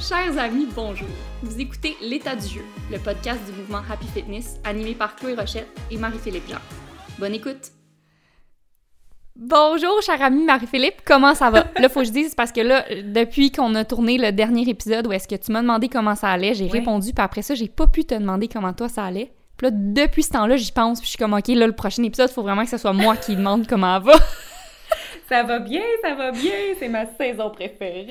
Chers amis, bonjour. Vous écoutez L'état du jeu, le podcast du mouvement Happy Fitness animé par Chloé Rochette et Marie-Philippe Jean. Bonne écoute. Bonjour, cher ami Marie-Philippe, comment ça va? là, faut que je dise, parce que là, depuis qu'on a tourné le dernier épisode où est-ce que tu m'as demandé comment ça allait, j'ai répondu, puis après ça, j'ai pas pu te demander comment toi ça allait. Puis là, depuis ce temps-là, j'y pense, puis je suis comme, OK, là, le prochain épisode, il faut vraiment que ce soit moi qui demande comment elle va. Ça va bien, ça va bien, c'est ma saison préférée.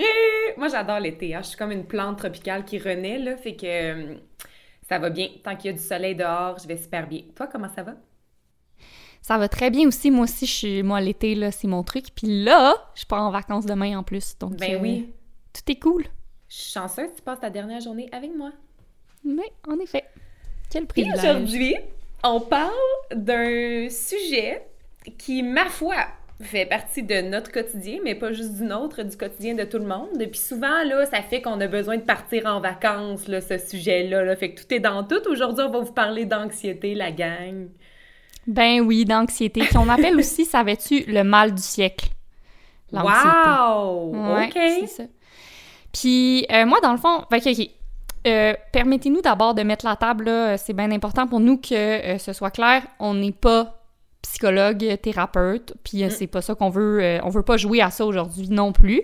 Moi, j'adore l'été. Hein. Je suis comme une plante tropicale qui renaît, là. Fait que euh, ça va bien. Tant qu'il y a du soleil dehors, je vais super bien. Toi, comment ça va? Ça va très bien aussi. Moi aussi, je suis... moi, l'été, là, c'est mon truc. Puis là, je pars en vacances demain en plus. Donc, ben oui. Euh, tout est cool. Je suis chanceuse, tu passes ta dernière journée avec moi. Mais, en effet. Quel privilège. aujourd'hui, on parle d'un sujet qui, ma foi, fait partie de notre quotidien, mais pas juste du nôtre, du quotidien de tout le monde. Et puis souvent, là, ça fait qu'on a besoin de partir en vacances, là, ce sujet-là. Là. Fait que tout est dans tout. Aujourd'hui, on va vous parler d'anxiété, la gang. Ben oui, d'anxiété. Qu'on appelle aussi, savais-tu, le mal du siècle? Wow! OK! C'est ça. Puis euh, moi, dans le fond, OK, OK. Euh, permettez-nous d'abord de mettre la table, là. C'est bien important pour nous que euh, ce soit clair. On n'est pas psychologue, thérapeute, puis mm. c'est pas ça qu'on veut, euh, on veut pas jouer à ça aujourd'hui non plus.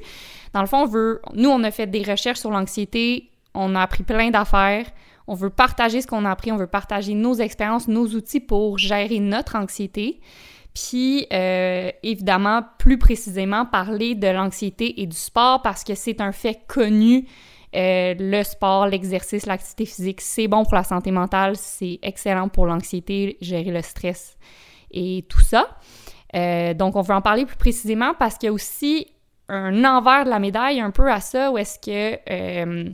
Dans le fond, on veut, nous, on a fait des recherches sur l'anxiété, on a appris plein d'affaires, on veut partager ce qu'on a appris, on veut partager nos expériences, nos outils pour gérer notre anxiété, puis euh, évidemment, plus précisément, parler de l'anxiété et du sport parce que c'est un fait connu. Euh, le sport, l'exercice, l'activité physique, c'est bon pour la santé mentale, c'est excellent pour l'anxiété, gérer le stress et tout ça. Euh, donc, on veut en parler plus précisément parce qu'il y a aussi un envers de la médaille un peu à ça, où est-ce que euh,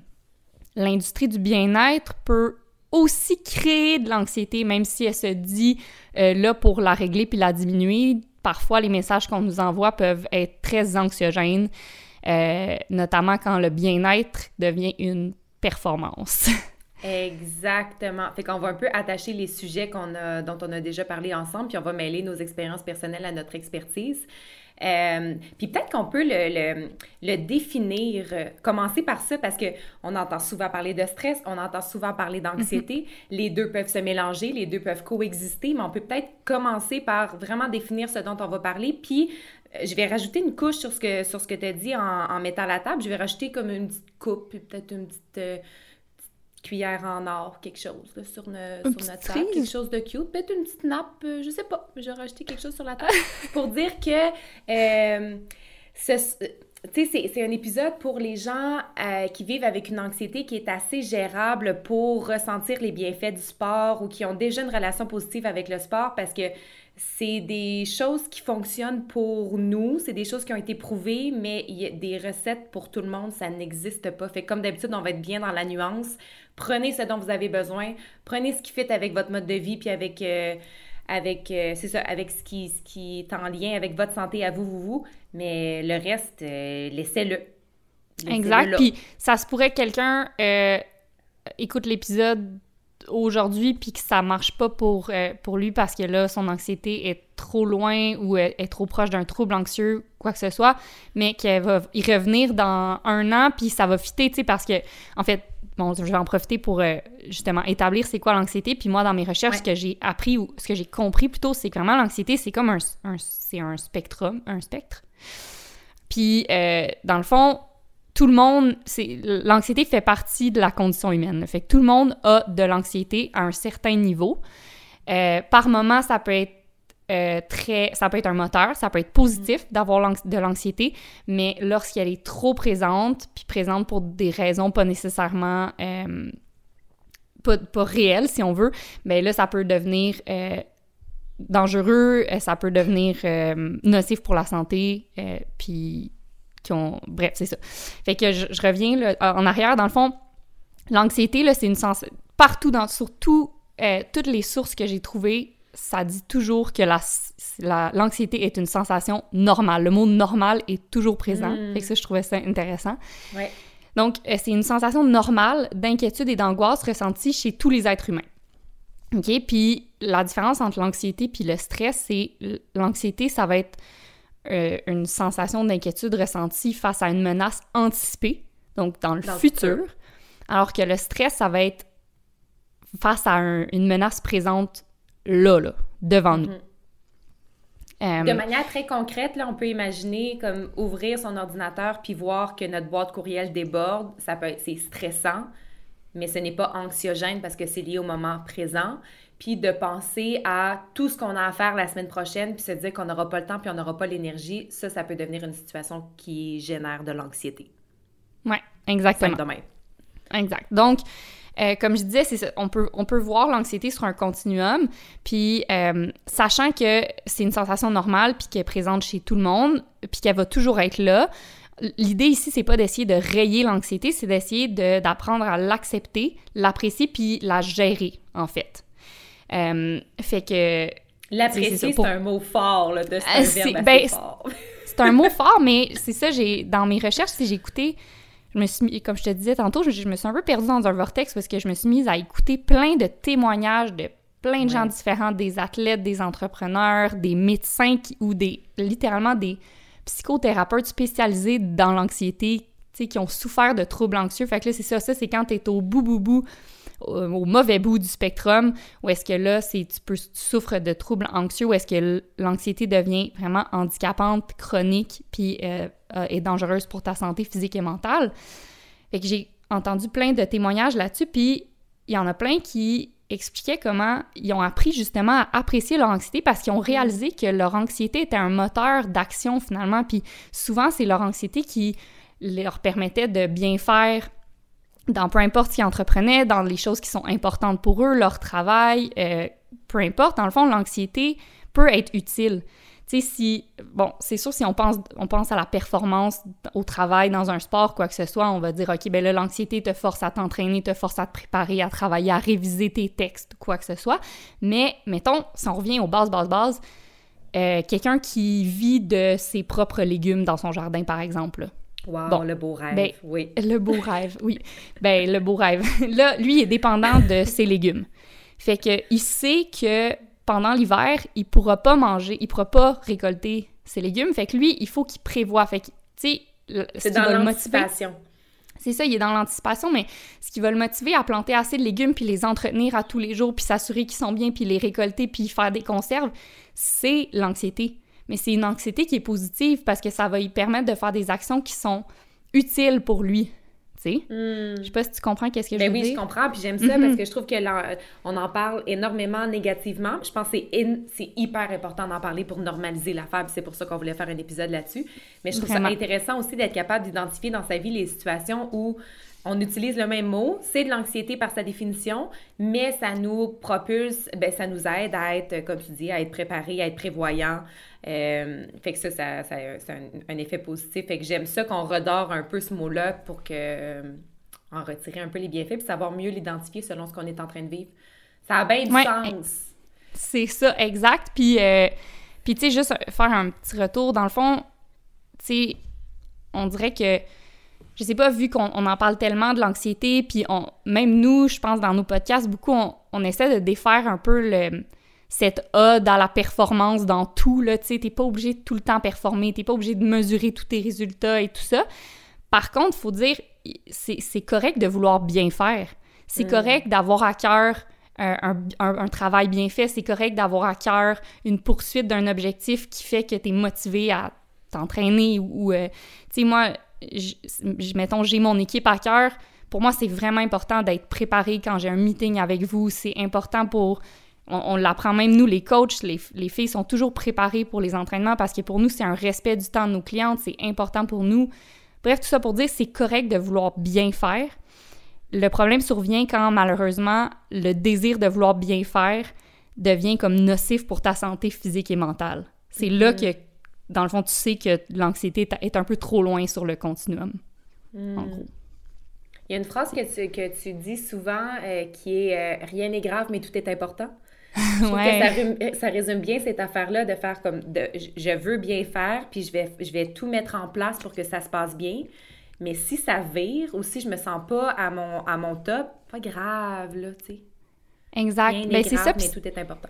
l'industrie du bien-être peut aussi créer de l'anxiété, même si elle se dit euh, là pour la régler puis la diminuer. Parfois, les messages qu'on nous envoie peuvent être très anxiogènes, notamment quand le bien-être devient une performance. Exactement. Fait qu'on va un peu attacher les sujets qu'on a, dont on a déjà parlé ensemble, puis on va mêler nos expériences personnelles à notre expertise. Euh, puis peut-être qu'on peut le, le, le, définir, euh, commencer par ça, parce qu'on entend souvent parler de stress, on entend souvent parler d'anxiété. Mm-hmm. Les deux peuvent se mélanger, les deux peuvent coexister, mais on peut peut-être commencer par vraiment définir ce dont on va parler. Puis euh, je vais rajouter une couche sur ce que, sur ce que tu as dit en, en, mettant la table. Je vais rajouter comme une petite coupe, puis peut-être une petite cuillère en or, quelque chose sur, notre table, quelque chose de cute, peut-être une petite nappe, euh, je sais pas, j'ai rajouté quelque chose sur la table pour dire que euh, c'est un épisode pour les gens euh, qui vivent avec une anxiété qui est assez gérable pour ressentir les bienfaits du sport ou qui ont déjà une relation positive avec le sport parce que c'est des choses qui fonctionnent pour nous, c'est des choses qui ont été prouvées, mais il y a des recettes pour tout le monde, ça n'existe pas. Fait comme d'habitude, on va être bien dans la nuance. Prenez ce dont vous avez besoin, prenez ce qui fait avec votre mode de vie, puis avec, euh, avec euh, c'est ça, avec ce qui, ce qui est en lien avec votre santé à vous, vous, vous. Mais le reste, euh, laissez-le. exact. Puis ça se pourrait que quelqu'un écoute l'épisode aujourd'hui puis que ça marche pas pour, euh, pour lui parce que là, son anxiété est trop loin ou est, trop proche d'un trouble anxieux, quoi que ce soit, mais qu'elle va y revenir dans un an puis ça va fitter, tu sais, parce que, en fait, bon, je vais en profiter pour euh, justement établir c'est quoi l'anxiété. Puis moi, dans mes recherches, ce que j'ai appris ou ce que j'ai compris plutôt, c'est que vraiment l'anxiété, c'est comme un, c'est un spectrum, un spectre. Puis, euh, dans le fond, tout le monde, c'est l'anxiété fait partie de la condition humaine. Fait que tout le monde a de l'anxiété à un certain niveau. Euh, par moment, ça peut être euh, très, ça peut être un moteur, ça peut être positif d'avoir de l'anxiété, mais lorsqu'elle est trop présente, puis présente pour des raisons pas nécessairement euh, pas, pas, réelles, si on veut, mais là, ça peut devenir dangereux, ça peut devenir nocif pour la santé, puis qui ont... Bref, c'est ça. Fait que je, reviens en arrière. Dans le fond, l'anxiété, là, c'est une sens... Partout, dans, sur euh, toutes les sources que j'ai trouvées, ça dit toujours que l'anxiété la, est une sensation normale. Le mot normal est toujours présent. Mm. Fait que ça, je trouvais ça intéressant. Ouais. Donc, euh, c'est une sensation normale d'inquiétude et d'angoisse ressentie chez tous les êtres humains. OK? Puis la différence entre l'anxiété puis le stress, c'est l'anxiété, ça va être euh, une sensation d'inquiétude ressentie face à une menace anticipée. donc dans le, futur, alors que le stress, ça va être face à une menace présente là, là, devant nous. Mm-hmm. Euh, de manière très concrète, là, on peut imaginer comme ouvrir son ordinateur puis voir que notre boîte courriel déborde. Ça peut c'est stressant, mais ce n'est pas anxiogène parce que c'est lié au moment présent. Puis de penser à tout ce qu'on a à faire la semaine prochaine, puis se dire qu'on n'aura pas le temps puis on n'aura pas l'énergie, ça, ça peut devenir une situation qui génère de l'anxiété. Oui, exactement. Exact. Donc, euh, comme je disais, c'est on peut, on peut voir l'anxiété sur un continuum, puis euh, sachant que c'est une sensation normale, puis qu'elle est présente chez tout le monde, puis qu'elle va toujours être là, l'idée ici, c'est pas d'essayer de rayer l'anxiété, c'est d'essayer d'apprendre à l'accepter, l'apprécier, puis la gérer, en fait. Euh, fait que... L'apprécier, c'est un mot fort, là, de c'est un ben, fort. c'est un mot fort, mais c'est ça, j'ai dans mes recherches, si j'ai écouté je me suis, comme je te disais tantôt, je, me suis un peu perdue dans un vortex parce que je me suis mise à écouter plein de témoignages de plein de gens différents, des athlètes, des entrepreneurs, des médecins ou des littéralement des psychothérapeutes spécialisés dans l'anxiété, qui ont souffert de troubles anxieux. Fait que là, c'est ça, ça, c'est quand tu es au bout, bout, bout au mauvais bout du spectrum, ou est-ce que là, c'est tu, peux, tu souffres de troubles anxieux, ou est-ce que l'anxiété devient vraiment handicapante, chronique, puis euh, euh, est dangereuse pour ta santé physique et mentale. Fait que j'ai entendu plein de témoignages là-dessus, puis il y en a plein qui expliquaient comment ils ont appris justement à apprécier leur anxiété parce qu'ils ont réalisé que leur anxiété était un moteur d'action finalement, puis souvent c'est leur anxiété qui leur permettait de bien faire dans peu importe ce qu'ils entreprenaient, dans les choses qui sont importantes pour eux, leur travail, euh, peu importe, dans le fond, l'anxiété peut être utile. Tu sais, si, bon, c'est sûr, si on pense, on pense à la performance au travail, dans un sport, quoi que ce soit, on va dire, OK, ben là, l'anxiété te force à t'entraîner, te force à te préparer, à travailler, à réviser tes textes, quoi que ce soit. Mais, mettons, si on revient aux bases, bases, bases, euh, quelqu'un qui vit de ses propres légumes dans son jardin, par exemple, Wow, le beau rêve, ben, oui. Le beau rêve, oui. Ben, le beau rêve. Là, lui, il est dépendant de ses légumes. Fait que il sait que pendant l'hiver, il pourra pas manger, il pourra pas récolter ses légumes. Fait que lui, il faut qu'il prévoit. Fait que, tu sais, c'est dans l'anticipation. C'est ça, il est dans l'anticipation, mais ce qui va le motiver à planter assez de légumes puis les entretenir à tous les jours puis s'assurer qu'ils sont bien puis les récolter puis faire des conserves, c'est l'anxiété mais c'est une anxiété qui est positive parce que ça va lui permettre de faire des actions qui sont utiles pour lui. Tu sais? Hmm. Je sais pas si tu comprends qu'est-ce que ben je veux oui, dire. oui, je comprends, puis j'aime ça parce mhm. que je trouve que on en parle énormément négativement. Je pense que c'est hyper important d'en parler pour normaliser la fable. C'est pour ça qu'on voulait faire un épisode là-dessus. Mais je trouve ça intéressant aussi d'être capable d'identifier dans sa vie les situations où on utilise le même mot, c'est de l'anxiété par sa définition, mais ça nous propulse, ben, ça nous aide à être, comme tu dis, à être préparé, à être prévoyant, euh, fait que ça, ça, c'est un, effet positif. Fait que j'aime ça qu'on redore un peu ce mot-là pour que euh, en retirer un peu les bienfaits puis savoir mieux l'identifier selon ce qu'on est en train de vivre. Ça a bien du sens. C'est ça, exact. Puis, euh, puis tu sais, juste faire un petit retour, dans le fond, tu sais, on dirait que, je sais pas, vu qu'on en parle tellement de l'anxiété, puis on, même nous, je pense, dans nos podcasts, beaucoup, on, on essaie de défaire un peu le cette A dans la performance, dans tout, là, tu sais, t'es pas obligé de tout le temps performer, t'es pas obligé de mesurer tous tes résultats et tout ça. Par contre, faut dire, c'est correct de vouloir bien faire. C'est mm. correct d'avoir à cœur un, travail bien fait. C'est correct d'avoir à cœur une poursuite d'un objectif qui fait que tu es motivé à t'entraîner ou, euh, tu sais, moi, mettons, j'ai mon équipe à cœur. Pour moi, c'est vraiment important d'être préparé quand j'ai un meeting avec vous. C'est important pour on, l'apprend même nous, les coachs, les, filles sont toujours préparées pour les entraînements parce que pour nous, c'est un respect du temps de nos clientes, c'est important pour nous. Bref, tout ça pour dire, c'est correct de vouloir bien faire. Le problème survient quand malheureusement le désir de vouloir bien faire devient comme nocif pour ta santé physique et mentale. C'est là mm-hmm. que, dans le fond, tu sais que l'anxiété est un peu trop loin sur le continuum. Mm. En gros. Il y a une phrase que tu, que tu dis souvent euh, qui est euh, Rien n'est grave, mais tout est important. Je ça, résume bien cette affaire-là de faire comme de, je veux bien faire, puis je vais, je vais tout mettre en place pour que ça se passe bien. Mais si ça vire ou si je me sens pas à mon, à mon top, pas grave, là, tu sais. Exact. Ben, c'est ça. Mais tout est important.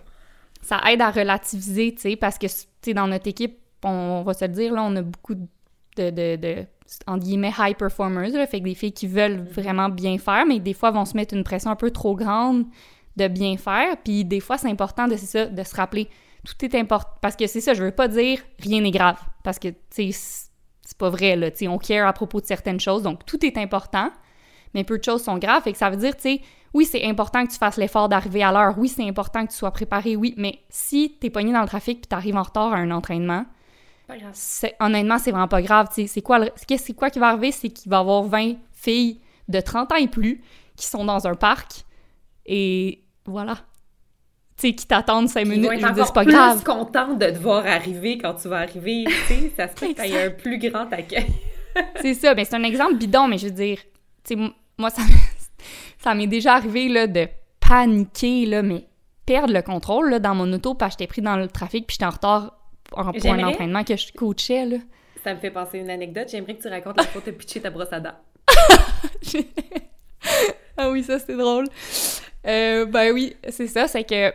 Ça aide à relativiser, tu sais, parce que, tu sais, dans notre équipe, on va se le dire, là, on a beaucoup de, de, de en guillemets, high performers, là, fait que des filles qui veulent Mhm. vraiment bien faire, mais des fois vont se mettre une pression un peu trop grande de bien faire. Puis des fois, c'est important de, ça, de se rappeler. Tout est important. Parce que c'est ça, je veux pas dire rien n'est grave. Parce que, tu sais, c'est- c'est pas vrai, là. Tu sais, on care à propos de certaines choses. Donc, tout est important, mais peu de choses sont graves. Fait que ça veut dire, tu sais, oui, c'est important que tu fasses l'effort d'arriver à l'heure. Oui, c'est important que tu sois préparé. Oui, mais si t'es pogné dans le trafic puis t'arrives en retard à un entraînement, Pas grave. c'est- honnêtement, c'est vraiment pas grave. tu. C'est quoi, le- qui va arriver? C'est qu'il va y avoir 20 filles de 30 ans et plus qui sont dans un parc et voilà. Tu sais, qui t'attendent 5 Ils minutes. vont Je dire, c'est pas plus grave. contents de te voir arriver quand tu vas arriver. Tu sais, ça se peut qu'il y ait un plus grand accueil. C'est ça. Ben, c'est un exemple bidon, mais je veux dire, tu sais, moi, ça, m'est- ça m'est déjà arrivé là, de paniquer, là, mais perdre le contrôle là, dans mon auto parce que j'étais pris dans le trafic puis j'étais en retard pour, pour un J'aimerais- entraînement que je coachais. Là. Ça me fait penser à une anecdote. J'aimerais que tu racontes la fois où t'as pitché ta brosse à dents. ah oui, ça c'était drôle. Euh, ben oui, c'est ça, c'est que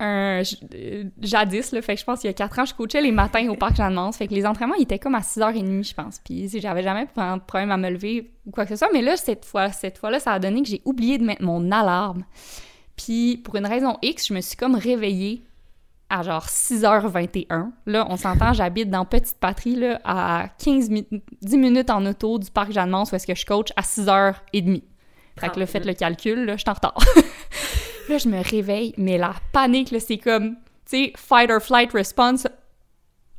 un, euh, jadis, là, fait que je pense qu'il y a 4 ans, je coachais les matins au parc Jeanne-Mance. Fait que les entraînements, ils étaient comme à 6h30, je pense. Puis j'avais jamais de problème à me lever ou quoi que ce soit. Mais là, cette fois, cette fois-là, ça a donné que j'ai oublié de mettre mon alarme. Puis pour une raison X, je me suis comme réveillée à genre 6h21. Là, on s'entend, j'habite dans Petite Patrie, là, à 15 mi- 10 minutes en auto du parc Jeanne-Mance où est-ce que je coach à 6h30. Fait que là, faites le calcul, là, je suis en retard. là, je me réveille, mais la panique, là, c'est comme, tu sais, fight or flight response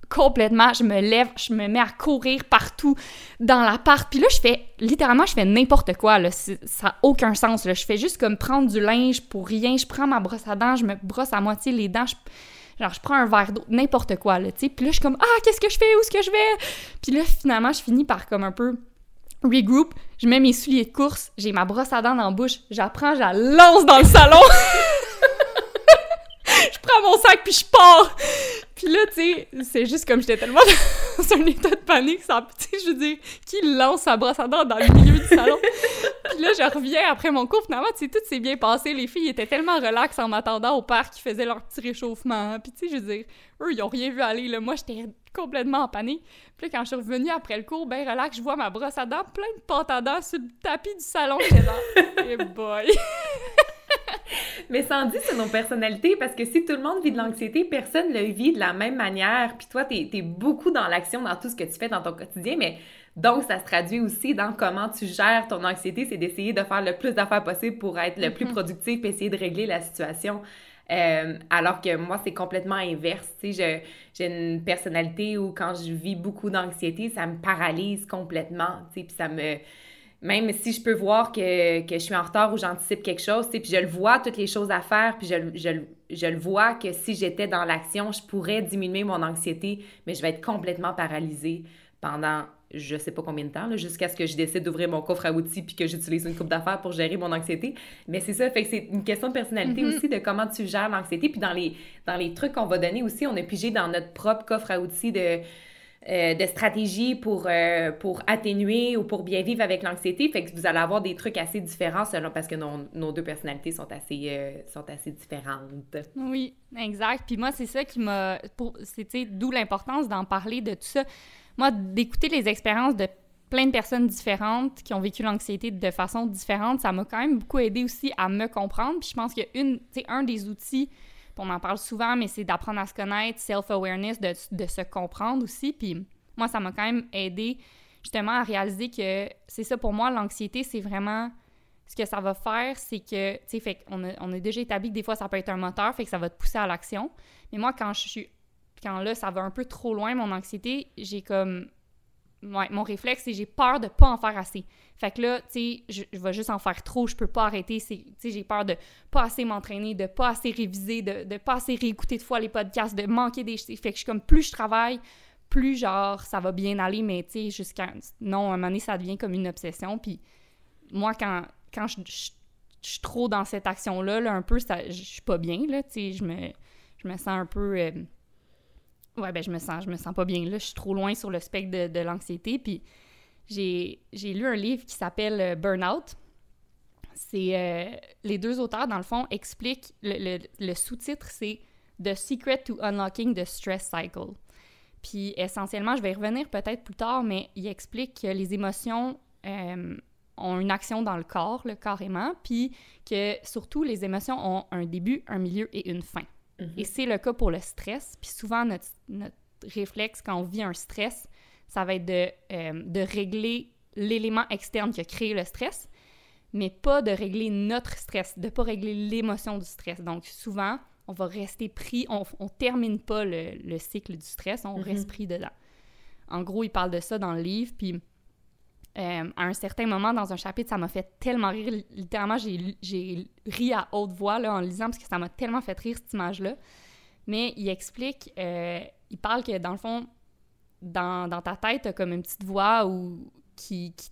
complètement. Je me lève, je me mets à courir partout dans l'appart. Puis là, je fais, littéralement, je fais n'importe quoi, là. Ça n'a aucun sens. Je fais juste comme prendre du linge pour rien. Je prends ma brosse à dents, je me brosse à moitié les dents. Genre, je prends un verre d'eau, n'importe quoi, là, tu sais. Puis là, je suis comme, ah, qu'est-ce que je fais? Où est-ce que je vais? Puis là, finalement, je finis par comme un peu regroup, je mets mes souliers de course, j'ai ma brosse à dents dans la bouche, j'apprends, je la lance dans le salon. je prends mon sac puis je pars. Puis là, tu sais, c'est juste comme j'étais tellement dans un état de panique, ça, tu sais, je veux dire, qui lance sa brosse à dents dans le milieu du salon? Puis là, je reviens après mon cours, finalement, tu sais, tout s'est bien passé, les filles étaient tellement relax en m'attendant au parc, ils faisaient leur petit réchauffement, puis tu sais, je veux dire, eux, ils ont rien vu aller, moi, j'étais complètement en panique. Puis là, quand je suis revenue après le cours, ben relax, je vois ma brosse à dents, plein de pâte à dents sur le tapis du salon, j'étais là, hey boy! Mais dit sur nos personnalités parce que si tout le monde vit de l'anxiété, personne ne le vit de la même manière. Puis toi, t'es es beaucoup dans l'action dans tout ce que tu fais dans ton quotidien, mais donc ça se traduit aussi dans comment tu gères ton anxiété, c'est d'essayer de faire le plus d'affaires possible pour être le plus Mhm. productif et essayer de régler la situation. Euh, alors que moi, c'est complètement inverse. Tu j'ai une personnalité où quand je vis beaucoup d'anxiété, ça me paralyse complètement. Tu sais, puis ça me même si je peux voir que, que je suis en retard ou j'anticipe quelque chose, tu sais, puis je le vois, toutes les choses à faire, puis je, le- je, le- je le vois que si j'étais dans l'action, je pourrais diminuer mon anxiété, mais je vais être complètement paralysée pendant je sais pas combien de temps, là, jusqu'à ce que je décide d'ouvrir mon coffre à outils puis que j'utilise une coupe d'affaires pour gérer mon anxiété. Mais c'est ça, fait que c'est une question de personnalité Mhm. aussi, de comment tu gères l'anxiété. Puis dans les, dans les trucs qu'on va donner aussi, on a pigé dans notre propre coffre à outils de euh, de stratégies pour, euh, pour atténuer ou pour bien vivre avec l'anxiété. Fait que vous allez avoir des trucs assez différents selon, parce que nos, nos deux personnalités sont assez, euh, sont assez différentes. Oui, exact. Puis moi, c'est ça qui m'a. C'est, d'où l'importance d'en parler de tout ça. Moi, d'écouter les expériences de plein de personnes différentes qui ont vécu l'anxiété de façon différente, ça m'a quand même beaucoup aidé aussi à me comprendre. Puis je pense sais, un des outils, on en parle souvent, mais c'est d'apprendre à se connaître, self-awareness, de, se comprendre aussi. Puis moi, ça m'a quand même aidé justement à réaliser que c'est ça pour moi, l'anxiété, c'est vraiment ce que ça va faire, c'est que, tu sais, fait qu'on on a déjà établi que des fois, ça peut être un moteur, fait que ça va te pousser à l'action. Mais moi, quand je suis, quand là, ça va un peu trop loin, mon anxiété, j'ai comme, ouais, mon réflexe, c'est j'ai peur de pas en faire assez. Fait que là, tu sais, je, vais juste en faire trop, je peux pas arrêter, tu sais, j'ai peur de pas assez m'entraîner, de pas assez réviser, de, de pas assez réécouter de fois les podcasts, de manquer des... Fait que je suis comme, plus je travaille, plus genre, ça va bien aller, mais tu sais, jusqu'à... Non, à un moment donné, ça devient comme une obsession, puis moi, quand, quand je, suis trop dans cette action-là, là, un peu, ça, je suis pas bien, là, tu sais, je me, je me sens un peu... euh, ouais, ben je me sens, je me sens pas bien, là, je suis trop loin sur le spectre de, de l'anxiété, puis j'ai, lu un livre qui s'appelle euh, Burnout. C'est... euh, les deux auteurs, dans le fond, expliquent... Le, le- le sous-titre, c'est « The Secret to Unlocking the Stress Cycle ». Puis essentiellement, je vais y revenir peut-être plus tard, mais il explique que les émotions euh, ont une action dans le corps, le carrément, puis que surtout les émotions ont un début, un milieu et une fin. Mhm. Et c'est le cas pour le stress. Puis souvent, notre, notre réflexe quand on vit un stress, ça va être de, euh, de régler l'élément externe qui a créé le stress, mais pas de régler notre stress, de pas régler l'émotion du stress. Donc souvent, on va rester pris, on, on termine pas le, le cycle du stress, on Mhm. reste pris dedans. En gros, il parle de ça dans le livre, puis euh, à un certain moment dans un chapitre, ça m'a fait tellement rire. Littéralement, j'ai j'ai ri à haute voix là, en le lisant parce que ça m'a tellement fait rire cette image-là. Mais il explique, euh, il parle que dans le fond, dans, dans ta tête, t'as comme une petite voix où, qui, qui,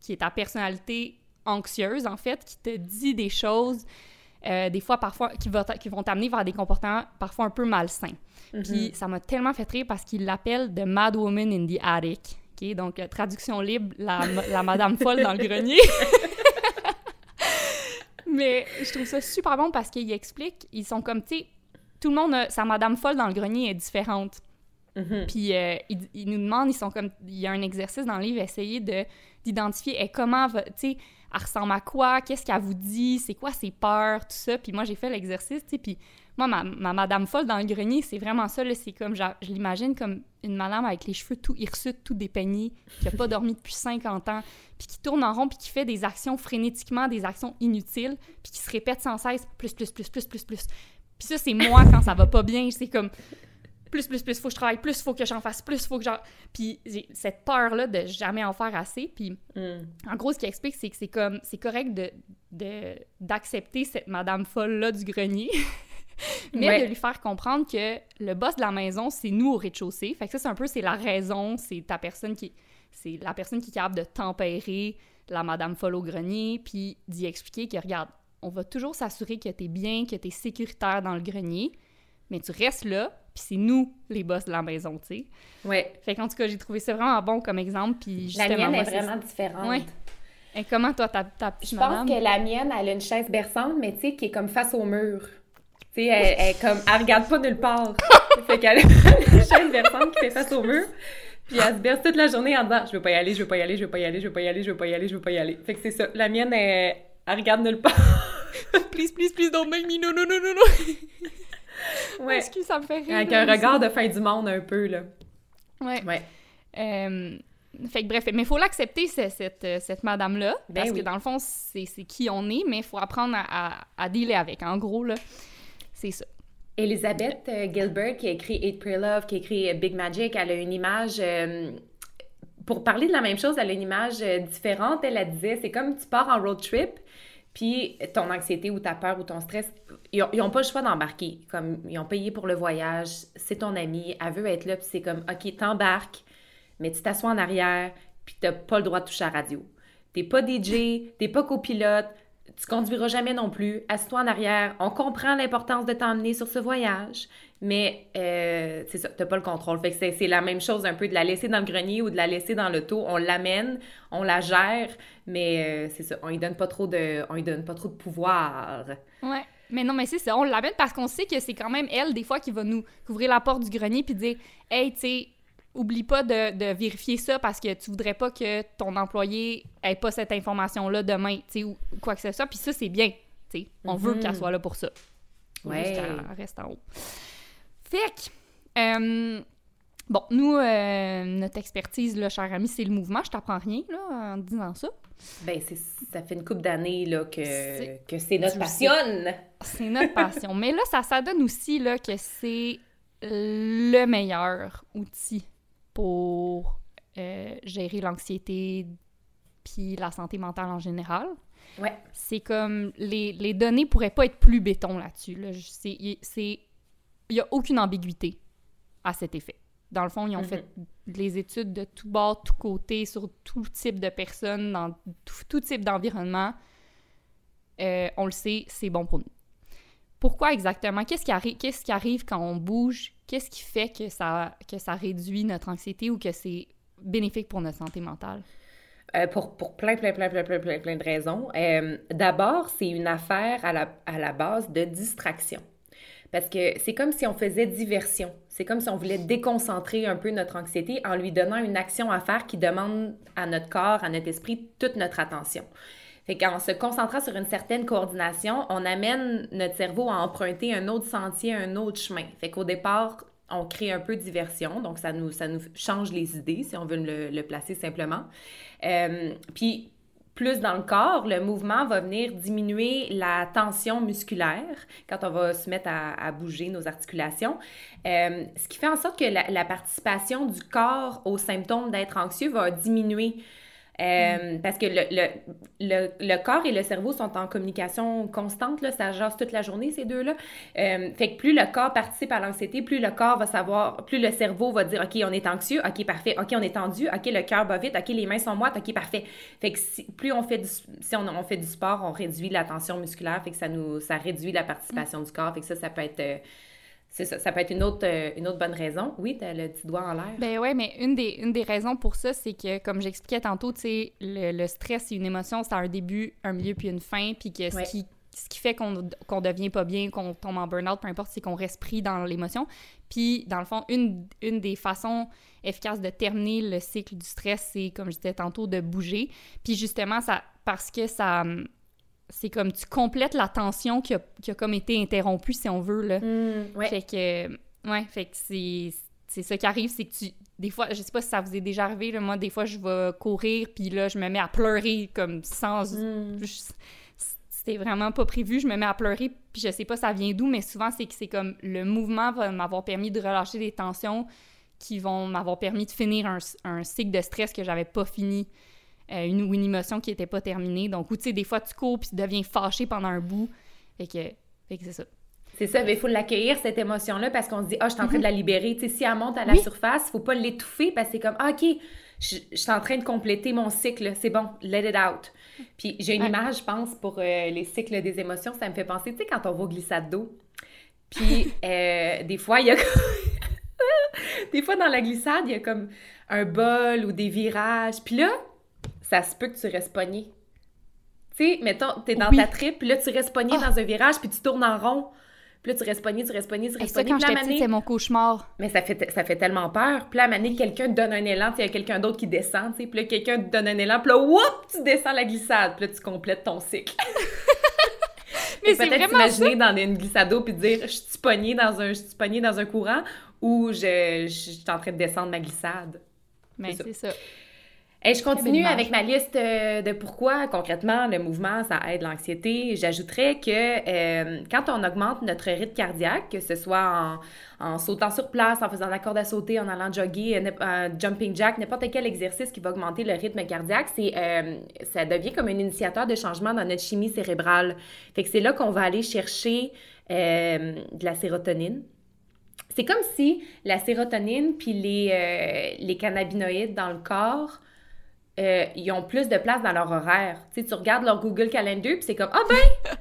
qui est ta personnalité anxieuse, en fait, qui te dit des choses, euh, des fois, parfois, qui, va qui vont t'amener vers des comportements parfois un peu malsains. Mhm. Puis ça m'a tellement fait rire parce qu'il l'appelle The Mad Woman in the Attic. OK? Donc, euh, traduction libre, la, la madame folle dans le grenier. Mais je trouve ça super bon parce qu'il explique, ils sont comme, tu sais, tout le monde, a, sa madame folle dans le grenier est différente. Mhm. Puis euh, ils, ils nous demandent, ils sont comme, il y a un exercice dans le livre, essayer de d'identifier, eh, comment, tu sais, elle ressemble à quoi, qu'est-ce qu'elle vous dit, c'est quoi ses peurs, tout ça. Puis moi, j'ai fait l'exercice, tu sais, puis moi, ma, ma madame folle dans le grenier, c'est vraiment ça, là, c'est comme, je l'imagine comme une madame avec les cheveux tout hirsutes, tout dépeignés, qui a pas dormi depuis 50 ans, puis qui tourne en rond, puis qui fait des actions frénétiquement, des actions inutiles, puis qui se répète sans cesse, plus, plus, plus, plus, plus, plus. Puis ça, c'est moi quand ça va pas bien, c'est comme plus, plus, plus, faut que je travaille plus, faut que j'en fasse plus, faut que j'en... Puis j'ai cette peur-là de jamais en faire assez, puis Mhm. en gros, ce qu'il explique, c'est que c'est comme... C'est correct de, de- d'accepter cette madame folle-là du grenier, mais Ouais. de lui faire comprendre que le boss de la maison, c'est nous au rez-de-chaussée. Fait que ça, c'est un peu, c'est la raison, c'est ta personne qui... C'est la personne qui est capable de tempérer la madame folle au grenier, puis d'y expliquer que, regarde, on va toujours s'assurer que t'es bien, que t'es sécuritaire dans le grenier, mais tu restes là, puis c'est nous, les boss de la maison, tu sais. Ouais. Fait qu'en tout cas, j'ai trouvé ça vraiment bon comme exemple, puis La mienne moi, est vraiment différente. Ouais. Et comment, toi, ta, ta Je pense que la mienne, elle a une chaise berçante, mais tu sais, qui est comme face au mur. Tu sais, elle, elle comme, elle regarde pas nulle part. fait qu'elle a une chaise berçante qui fait face au mur. Puis elle se berce toute la journée en disant, je veux pas y aller, je veux pas y aller, je veux pas y aller, je veux pas y aller, je veux pas y aller, je veux pas y aller. Fait que c'est ça. La mienne, elle, elle regarde nulle part. Please, please, please, don't make me, no, no, no, no, no! Ouais. Excuse, ça me fait rire. Avec un regard de fin du monde un peu, là. Ouais. Ouais. Euh, fait que bref, mais il faut l'accepter, ce- cette, euh, cette madame-là, Ben parce oui. que dans le fond, c'est qui on est, mais il faut apprendre à, à, à dealer avec. En gros, là, c'est ça. Elisabeth euh, Gilbert, qui a écrit Hate, Pray, Love, qui a écrit euh, Big Magic, elle a une image... euh, pour parler de la même chose, elle a une image différente. Elle, elle disait, c'est comme tu pars en road trip, puis ton anxiété ou ta peur ou ton stress, ils n'ont pas le choix d'embarquer. Comme, ils ont payé pour le voyage, c'est ton ami, elle veut être là, puis c'est comme, OK, t'embarques, mais tu t'assois en arrière, puis t'as pas le droit de toucher à la radio. T'es pas DJ, t'es pas copilote, tu conduiras jamais non plus. Assieds-toi en arrière. On comprend l'importance de t'emmener sur ce voyage, mais euh, c'est ça, t'as pas le contrôle. C'est la même chose un peu de la laisser dans le grenier ou de la laisser dans l'auto. On l'amène, on la gère, mais euh, c'est ça, on lui donne pas trop de, on lui donne pas trop de pouvoir. Ouais. Mais non, mais c'est ça, on l'amène parce qu'on sait que c'est quand même elle, des fois, qui va nous ouvrir la porte du grenier puis dire Hey, tu sais, oublie pas de, de vérifier ça parce que tu voudrais pas que ton employé ait pas cette information-là demain, tu sais, ou quoi que ce soit. Puis ça, c'est bien, tu sais. On veut Mhm. qu'elle soit là pour ça. Ouais. juste qu'elle reste en haut. Fait que, euh, bon, nous, euh, notre expertise, là, cher ami, c'est le mouvement. Je t'apprends rien, là, en disant ça. Ben, ça fait une couple d'années là, que, C'est- que c'est notre passion. C'est notre passion. Mais là, ça, ça donne aussi là, que c'est le meilleur outil pour euh, gérer l'anxiété puis la santé mentale en général. Ouais. C'est comme les, les données pourraient pas être plus béton là-dessus. Là. C'est- y- Il n'y a aucune ambiguïté à cet effet. Dans le fond, ils ont Mhm. fait les études de tout bord, tout côté, sur tout type de personnes, dans tout, tout type d'environnement. Euh, on le sait, c'est bon pour nous. Pourquoi exactement? Qu'est-ce qui, arrive quand on bouge? Qu'est-ce qui fait que ça, réduit notre anxiété ou que c'est bénéfique pour notre santé mentale? Euh, pour, pour plein, plein, plein, plein, plein, plein, de raisons. Euh, D'abord, c'est une affaire à la base de distraction. Parce que c'est comme si on faisait diversion. C'est comme si on voulait déconcentrer un peu notre anxiété en lui donnant une action à faire qui demande à notre corps, à notre esprit, toute notre attention. Fait qu'en se concentrant sur une certaine coordination, on amène notre cerveau à emprunter un autre sentier, un autre chemin. Fait qu'au départ, on crée un peu de diversion, donc ça nous, ça nous change les idées, si on veut le, placer simplement. Euh, puis, plus dans le corps, le mouvement va venir diminuer la tension musculaire quand on va se mettre à, bouger nos articulations, euh, ce qui fait en sorte que la, participation du corps aux symptômes d'être anxieux va diminuer. Euh, parce que le, le, le, le, corps et le cerveau sont en communication constante, là, ça jase toute la journée, ces deux-là. Euh, fait que plus le corps participe à l'anxiété, plus le corps va savoir, plus le cerveau va dire, OK, on est anxieux, OK, parfait, OK, on est tendu, OK, le cœur bat vite, OK, les mains sont moites, OK, parfait. Fait que si, plus on fait du, si on, on, fait du sport, on réduit la tension musculaire, fait que ça nous, ça réduit la participation du corps, fait que ça, ça peut être... Euh, c'est ça, ça peut être une autre, euh, une autre bonne raison. Oui, tu as le petit doigt en l'air. Ben ouais, mais une des, une des raisons pour ça, c'est que, comme j'expliquais tantôt, tu sais, le, le, stress, c'est une émotion, c'est un début, un milieu, puis une fin, puis que ce, qui, ce qui fait qu'on qu'on devient pas bien, qu'on tombe en burn-out, peu importe, c'est qu'on reste pris dans l'émotion. Puis, dans le fond, une, une des façons efficaces de terminer le cycle du stress, c'est, comme je disais tantôt, de bouger. Puis justement, ça, parce que ça c'est comme tu complètes la tension qui a, qui a, comme été interrompue, si on veut, là. Ouais. Fait que, ouais, fait que c'est, c'est ça qui arrive, c'est que tu, des fois, je sais pas si ça vous est déjà arrivé, là, moi, des fois, je vais courir, puis là, je me mets à pleurer, comme sans... Mmh. C'était vraiment pas prévu, je me mets à pleurer, puis je sais pas ça vient d'où, mais souvent, c'est que c'est comme le mouvement va m'avoir permis de relâcher des tensions qui vont m'avoir permis de finir un, un cycle de stress que j'avais pas fini. Euh, une, ou une émotion qui n'était pas terminée. Donc, ou tu sais, des fois, tu cours puis tu deviens fâché pendant un bout. Fait que, fait que c'est ça. C'est ça, mais il faut l'accueillir, cette émotion-là, parce qu'on se dit, ah, je suis en train de la libérer. Tu sais, si elle monte à la surface, il faut pas l'étouffer, parce que c'est comme, ah, OK, je, suis en train de compléter mon cycle, c'est bon, let it out. Puis j'ai une image, je pense, pour euh, les cycles des émotions, ça me fait penser, tu sais, quand on va au glissade d'eau, puis euh, des fois, il y a... des fois, dans la glissade, il y a comme un bol ou des virages. Puis là, ça se peut que tu restes pogné. Tu sais, mettons, t'es dans ta trip, puis là, tu restes pogné ah! dans un virage, puis tu tournes en rond. Puis là, tu restes pogné, tu restes pogné, tu restes pogné. quand j'étais c'est mon cauchemar. Mais ça fait, ça fait tellement peur. Puis là, à un quelqu'un te donne un élan, il y a quelqu'un d'autre qui descend, tu sais. Puis là, quelqu'un te donne un élan, puis là, whoop, tu descends la glissade. Puis là, tu complètes ton cycle. Mais c'est peut-être imaginer dans une glissade d'eau puis dire, je suis pogné dans un, je suis dans un courant ou je suis en train de descendre ma glissade. Mais c'est ça je continue avec ma liste euh, de pourquoi concrètement le mouvement ça aide l'anxiété. J'ajouterais que euh, quand on augmente notre rythme cardiaque, que ce soit en, sautant sur place, en faisant la corde à sauter, en allant jogger, un jumping jack, n'importe quel exercice qui va augmenter le rythme cardiaque, c'est euh, ça devient comme un initiateur de changement dans notre chimie cérébrale. Fait que c'est là qu'on va aller chercher de la sérotonine. C'est comme si la sérotonine puis les, les cannabinoïdes dans le corps euh, ils ont plus de place dans leur horaire. Tu sais, tu regardes leur Google Calendar, puis c'est comme, ah ben,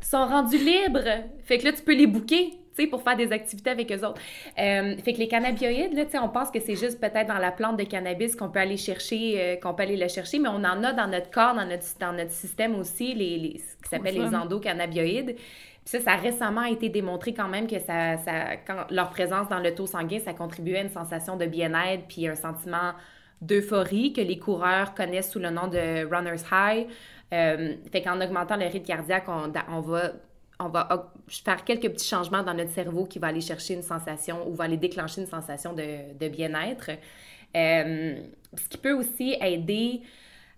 ils sont rendus libres. Fait que là, tu peux les booker, tu sais, pour faire des activités avec eux autres. Euh, fait que les cannabinoïdes, là, tu sais, on pense que c'est juste peut-être dans la plante de cannabis qu'on peut aller chercher, euh, qu'on peut aller le chercher, mais on en a dans notre corps, dans notre, dans notre système aussi, les, les ce qui s'appelle les endocannabinoïdes. Puis ça, ça a récemment été démontré quand même que ça, ça, quand leur présence dans le taux sanguin, ça contribuait à une sensation de bien-être puis un sentiment d'euphorie que les coureurs connaissent sous le nom de runner's high. Euh, fait qu'en augmentant le rythme cardiaque, on, on, va, on va faire quelques petits changements dans notre cerveau qui va aller chercher une sensation ou va aller déclencher une sensation de, bien-être. Euh, ce qui peut aussi aider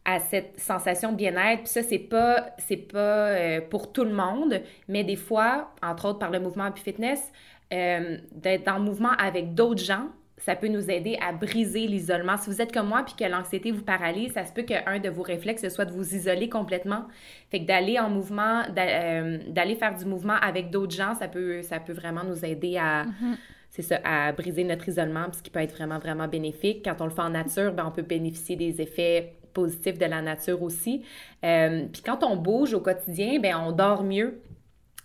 à cette sensation de bien-être. Puis ça, c'est pas, c'est pas euh, pour tout le monde, mais des fois, entre autres par le mouvement Happy Fitness, d'être le mouvement avec d'autres gens ça peut nous aider à briser l'isolement. Si vous êtes comme moi puis que l'anxiété vous paralyse, ça se peut qu'un de vos réflexes soit de vous isoler complètement. Fait que d'aller en mouvement, euh, d'aller faire du mouvement avec d'autres gens, ça peut, ça peut vraiment nous aider à, mm-hmm. c'est ça, à briser notre isolement, ce qui peut être vraiment, vraiment bénéfique. Quand on le fait en nature, ben, on peut bénéficier des effets positifs de la nature aussi. Euh, puis quand on bouge au quotidien, ben on dort mieux.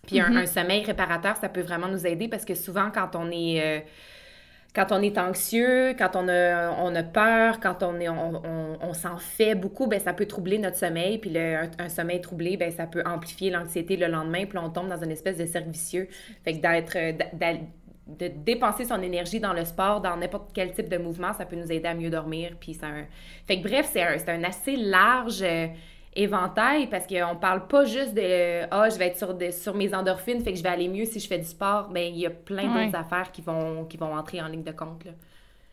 Puis un, mm-hmm. sommeil réparateur, ça peut vraiment nous aider parce que souvent, quand on est... Euh, quand on est anxieux, quand on a, on a peur, quand on, est, on, on, s'en fait beaucoup, ben ça peut troubler notre sommeil. Puis le, un, sommeil troublé, ben ça peut amplifier l'anxiété le lendemain. Puis on tombe dans une espèce de cercle. Fait que d'être de dépenser son énergie dans le sport, dans n'importe quel type de mouvement, ça peut nous aider à mieux dormir. Puis ça Fait que bref, c'est un, un, assez large euh, éventail parce qu'on parle pas juste de Ah, je vais être sur, sur mes endorphines, fait que je vais aller mieux si je fais du sport. Mais il y a plein d'autres affaires qui vont, qui vont entrer en ligne de compte. Là.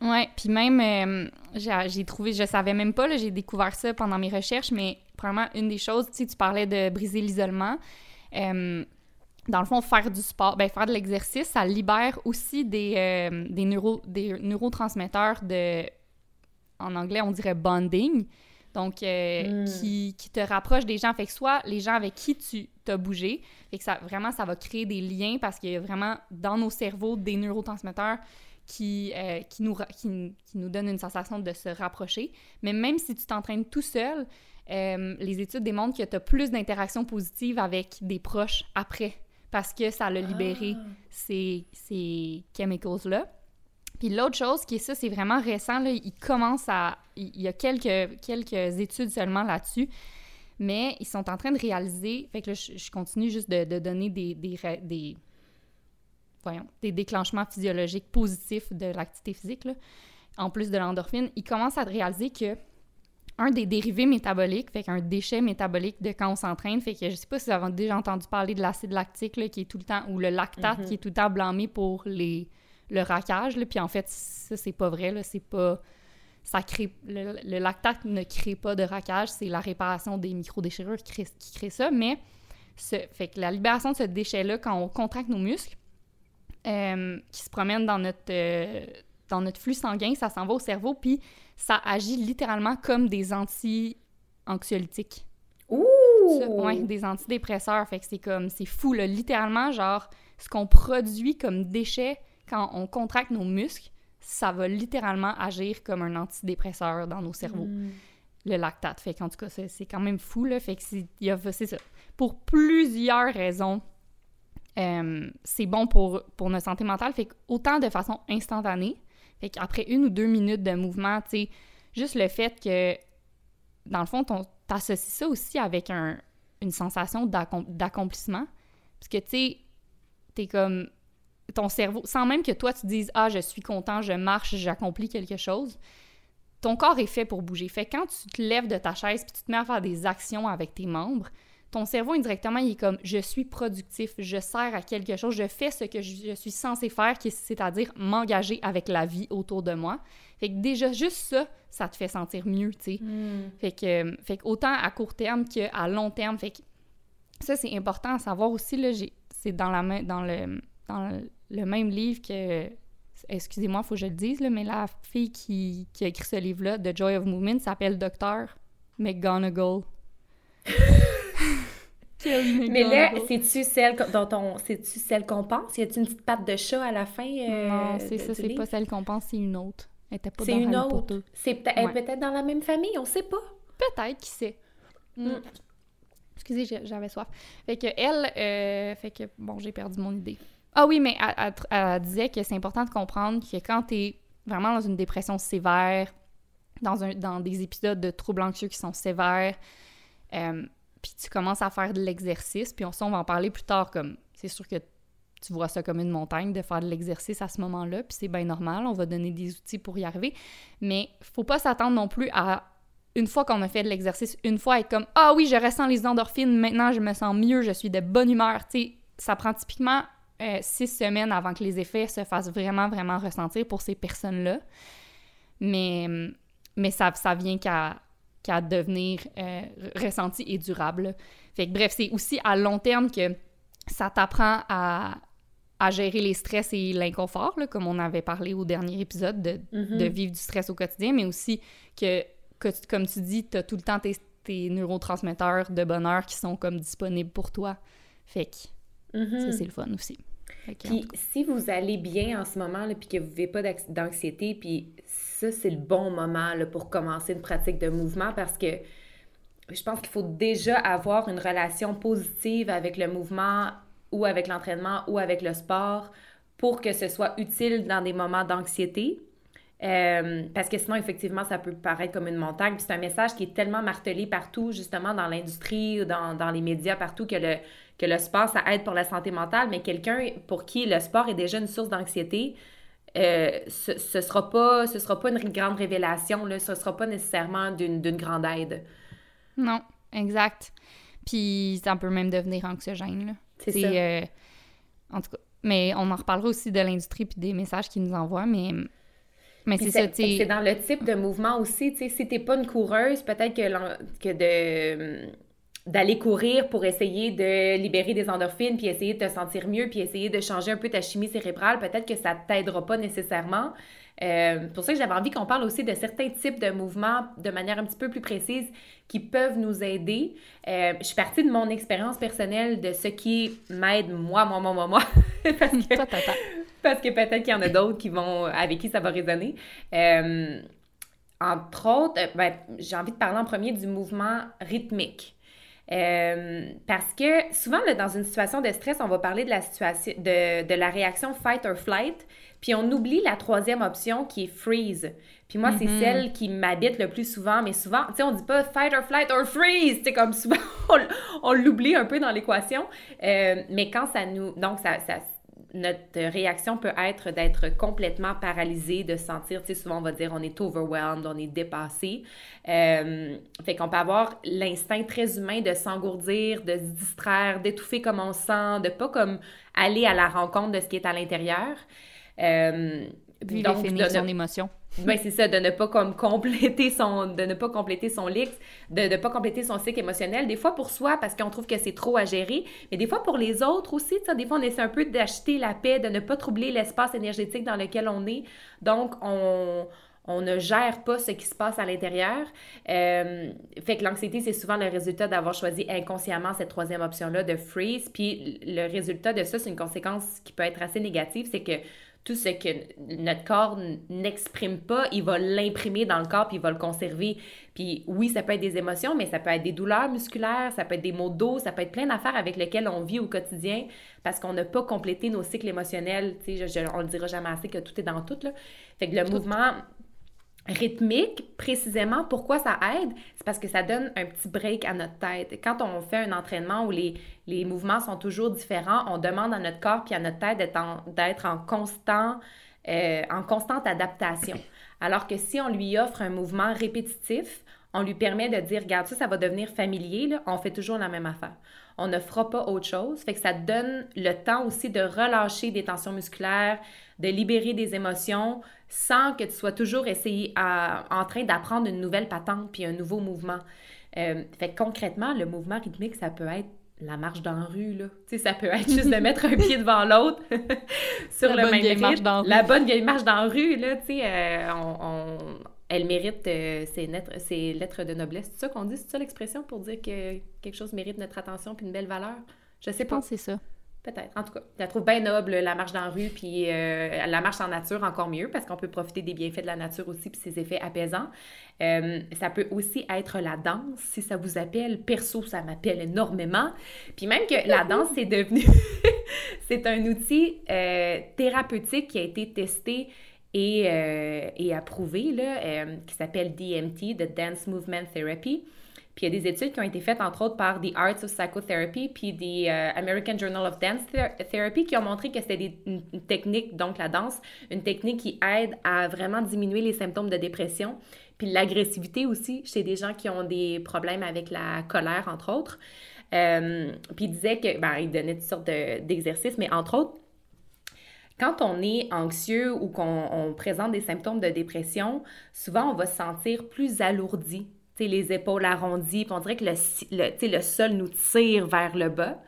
Ouais, puis même, euh, j'ai trouvé, je savais même pas, j'ai découvert ça pendant mes recherches, mais probablement une des choses, tu tu parlais de briser l'isolement. Euh, dans le fond, faire du sport, ben, faire de l'exercice, ça libère aussi des, euh, des, neuro, des neurotransmetteurs de, en anglais, on dirait bonding. Donc, euh, hmm. qui, qui, te rapproche des gens. Fait que soit les gens avec qui tu t'as bougé, fait que ça, vraiment, ça va créer des liens parce qu'il y a vraiment dans nos cerveaux des neurotransmetteurs qui, euh, qui, nous, qui, qui, nous donnent une sensation de se rapprocher. Mais même si tu t'entraînes tout seul, les études démontrent que tu as plus d'interactions positives avec des proches après parce que ça a libéré ah. ces, ces chemicals-là. Puis l'autre chose qui est ça, c'est vraiment récent, là, il commence à... Il y a quelques, quelques études seulement là-dessus, mais ils sont en train de réaliser... Fait que là, je, continue juste de, donner des, des, des, voyons, des déclenchements physiologiques positifs de l'activité physique, là, en plus de l'endorphine. Ils commencent à réaliser que un des dérivés métaboliques, fait qu'un déchet métabolique de quand on s'entraîne, fait que je sais pas si vous avez déjà entendu parler de l'acide lactique qui est tout le temps, ou le lactate mhm. qui est tout le temps blâmé pour les, le raquage, là, puis en fait, ça, c'est pas vrai, là, c'est pas... Ça crée... Le, lactate ne crée pas de raquage, c'est la réparation des micro-déchirures qui crée, qui crée ça, mais ce, fait que la libération de ce déchet-là, quand on contracte nos muscles, euh, qui se promènent dans notre, euh, dans notre flux sanguin, ça s'en va au cerveau, puis ça agit littéralement comme des anti-anxiolytiques. Ouh! Oui, des antidépresseurs. Fait que c'est comme, c'est fou, là. Littéralement, genre, ce qu'on produit comme déchets quand on contracte nos muscles, ça va littéralement agir comme un antidépresseur dans nos cerveaux. Hmm. Le lactate. Fait qu'en tout cas, c'est quand même fou, là. Fait que c'est ça. Pour plusieurs raisons, euh, c'est bon pour, pour notre santé mentale. Fait autant de façon instantanée, fait qu'après une ou deux minutes de mouvement, tu sais, juste le fait que, dans le fond, t'associes ça aussi avec une sensation d'accomplissement. Parce que, tu sais, t'es comme ton cerveau, sans même que toi tu dises Ah, je suis content, je marche, j'accomplis quelque chose, ton corps est fait pour bouger. Fait que quand tu te lèves de ta chaise puis tu te mets à faire des actions avec tes membres, ton cerveau indirectement, il est comme je suis productif, je sers à quelque chose, je fais ce que je, suis censé faire, c'est-à-dire m'engager avec la vie autour de moi. Fait que déjà, juste ça, ça te fait sentir mieux, tu sais. Hmm. Fait, que, fait que autant à court terme qu'à long terme. Fait que ça, c'est important à savoir aussi, là, c'est dans, la, dans, le, dans le même livre que excusez-moi, il faut que je le dise, là, mais la fille qui, qui a écrit ce livre-là, The Joy of Movement, s'appelle Dr. McGonagall. Mais là, c'est-tu celle dont on, c'est-tu celle qu'on pense? Y a-t-il une petite patte de chat à la fin? Euh, non, c'est ça, c'est pas celle qu'on pense, c'est une autre. Elle était pas c'est une autre? C'est peut-être, peut-être dans la même famille, on sait pas. Peut-être, qui sait? Mm. Mm. Excusez, j'avais soif. Fait que elle, euh, fait que bon, j'ai perdu mon idée. Ah oui, mais elle, disait que c'est important de comprendre que quand t'es vraiment dans une dépression sévère, dans des épisodes de troubles anxieux qui sont sévères, euh, puis tu commences à faire de l'exercice, puis on, on va en parler plus tard, comme c'est sûr que tu vois ça comme une montagne de faire de l'exercice à ce moment-là, puis c'est bien normal, on va donner des outils pour y arriver, mais faut pas s'attendre non plus à une fois qu'on a fait de l'exercice, une fois être comme ah oui, je ressens les endorphines, maintenant je me sens mieux, je suis de bonne humeur, tu sais, ça prend typiquement euh, six semaines avant que les effets se fassent vraiment vraiment ressentir pour ces personnes-là, mais mais ça ça vient qu'à qu'à devenir euh, ressenti et durable. Fait que bref, c'est aussi à long terme que ça t'apprend à, à, gérer les stress et l'inconfort, comme on avait parlé au dernier épisode, de, mm-hmm. de, vivre du stress au quotidien, mais aussi que, que comme tu dis, tu as tout le temps tes, tes, neurotransmetteurs de bonheur qui sont comme disponibles pour toi. Fait que mm-hmm. ça, c'est le fun aussi. Puis si vous allez bien en ce moment, puis que vous ne vivez pas d'anxiété, puis ça, c'est le bon moment là, pour commencer une pratique de mouvement parce que je pense qu'il faut déjà avoir une relation positive avec le mouvement ou avec l'entraînement ou avec le sport pour que ce soit utile dans des moments d'anxiété. Euh, parce que sinon, effectivement, ça peut paraître comme une montagne. Puis c'est un message qui est tellement martelé partout, justement dans l'industrie dans, dans, les médias, partout, que le, que le sport, ça aide pour la santé mentale. Mais quelqu'un pour qui le sport est déjà une source d'anxiété, euh, ce ne sera, pas, ce sera pas une grande révélation, là, ce ne sera pas nécessairement d'une grande aide. Non, exact. Puis ça peut même devenir anxiogène. C'est ça. Euh, en tout cas, mais on en reparlera aussi de l'industrie puis des messages qu'ils nous envoient, mais mais c'est ça, C'est dans le type de mouvement aussi, tu sais, si t'es pas une coureuse, peut-être que, que de d'aller courir pour essayer de libérer des endorphines, puis essayer de te sentir mieux, puis essayer de changer un peu ta chimie cérébrale, peut-être que ça t'aidera pas nécessairement. Euh, pour ça que j'avais envie qu'on parle aussi de certains types de mouvements de manière un petit peu plus précise qui peuvent nous aider. Euh, je suis partie de mon expérience personnelle de ce qui m'aide moi, moi, moi, moi, moi. parce que, parce que peut-être qu'il y en a d'autres qui vont, avec qui ça va résonner. Euh, entre autres, ben, j'ai envie de parler en premier du mouvement rythmique. parce que souvent, dans une situation de stress, on va parler de la situation de, de la réaction fight or flight, puis on oublie la troisième option qui est freeze. Puis moi, c'est mm-hmm. celle qui m'habite le plus souvent, mais souvent, tu sais, on dit pas fight or flight or freeze, tu comme souvent, on, l'oublie un peu dans l'équation. Euh, mais quand ça nous. Donc, ça, notre réaction peut être d'être complètement paralysé, de sentir, tu sais, souvent on va dire on est overwhelmed, on est dépassé. Euh, fait qu'on peut avoir l'instinct très humain de s'engourdir, de se distraire, d'étouffer comme on sent, de pas comme aller à la rencontre de ce qui est à l'intérieur. Euh, donc, de son émotion. Ben, c'est ça, de ne pas comme compléter son, de ne pas compléter son de ne pas compléter son cycle émotionnel. Des fois pour soi, parce qu'on trouve que c'est trop à gérer, mais des fois pour les autres aussi, des fois on essaie un peu d'acheter la paix, de ne pas troubler l'espace énergétique dans lequel on est. Donc, on, on ne gère pas ce qui se passe à l'intérieur. Euh, fait que l'anxiété, c'est souvent le résultat d'avoir choisi inconsciemment cette troisième option-là de freeze. Puis le résultat de ça, c'est une conséquence qui peut être assez négative, c'est que tout ce que notre corps n'exprime pas, il va l'imprimer dans le corps puis il va le conserver. Puis oui, ça peut être des émotions, mais ça peut être des douleurs musculaires, ça peut être des maux d'eau, ça peut être plein d'affaires avec lesquelles on vit au quotidien parce qu'on n'a pas complété nos cycles émotionnels. Tu sais, on le dira jamais assez que tout est dans tout. Là. Fait que le mouvement rythmique, précisément, pourquoi ça aide? C'est parce que ça donne un petit break à notre tête. Quand on fait un entraînement où les, les mouvements sont toujours différents, on demande à notre corps puis à notre tête d'être en, en, constant, euh, en constante adaptation. Alors que si on lui offre un mouvement répétitif, on lui permet de dire, regarde, ça, ça va devenir familier, là, on fait toujours la même affaire. On ne fera pas autre chose. Fait que ça donne le temps aussi de relâcher des tensions musculaires, de libérer des émotions sans que tu sois toujours essayé à, en train d'apprendre une nouvelle patente puis un nouveau mouvement. Euh, fait que concrètement, le mouvement rythmique, ça peut être la marche dans la rue, là. Tu sais, ça peut être juste de mettre un pied devant l'autre sur le même rythme. La bonne vieille marche dans la rue, là, tu sais, euh, on, elle mérite euh, ses, lettres, de noblesse. C'est ça qu'on dit? C'est ça l'expression pour dire que quelque chose mérite notre attention puis une belle valeur? Je sais pas. c'est ça. Peut-être. En tout cas, je la trouve bien noble, la marche dans la rue, puis euh, la marche en nature encore mieux, parce qu'on peut profiter des bienfaits de la nature aussi, puis ses effets apaisants. Euh, ça peut aussi être la danse, si ça vous appelle. Perso, ça m'appelle énormément. Puis même que la danse, c'est devenu... c'est un outil euh, thérapeutique qui a été testé et, et approuvé, là, qui s'appelle DMT, The Dance Movement Therapy. Puis il y a des études qui ont été faites, entre autres, par The Arts of Psychotherapy, puis the euh, American Journal of Dance Therapy, qui ont montré que c'était une, technique, donc la danse, une technique qui aide à vraiment diminuer les symptômes de dépression, puis l'agressivité aussi chez des gens qui ont des problèmes avec la colère, entre autres. Euh, puis il disait que, ben, donnait toutes sortes d'exercices, mais entre autres, quand on est anxieux ou qu'on présente des symptômes de dépression, souvent on va se sentir plus alourdi les épaules arrondies, on dirait que le, le, le sol nous tire vers le bas.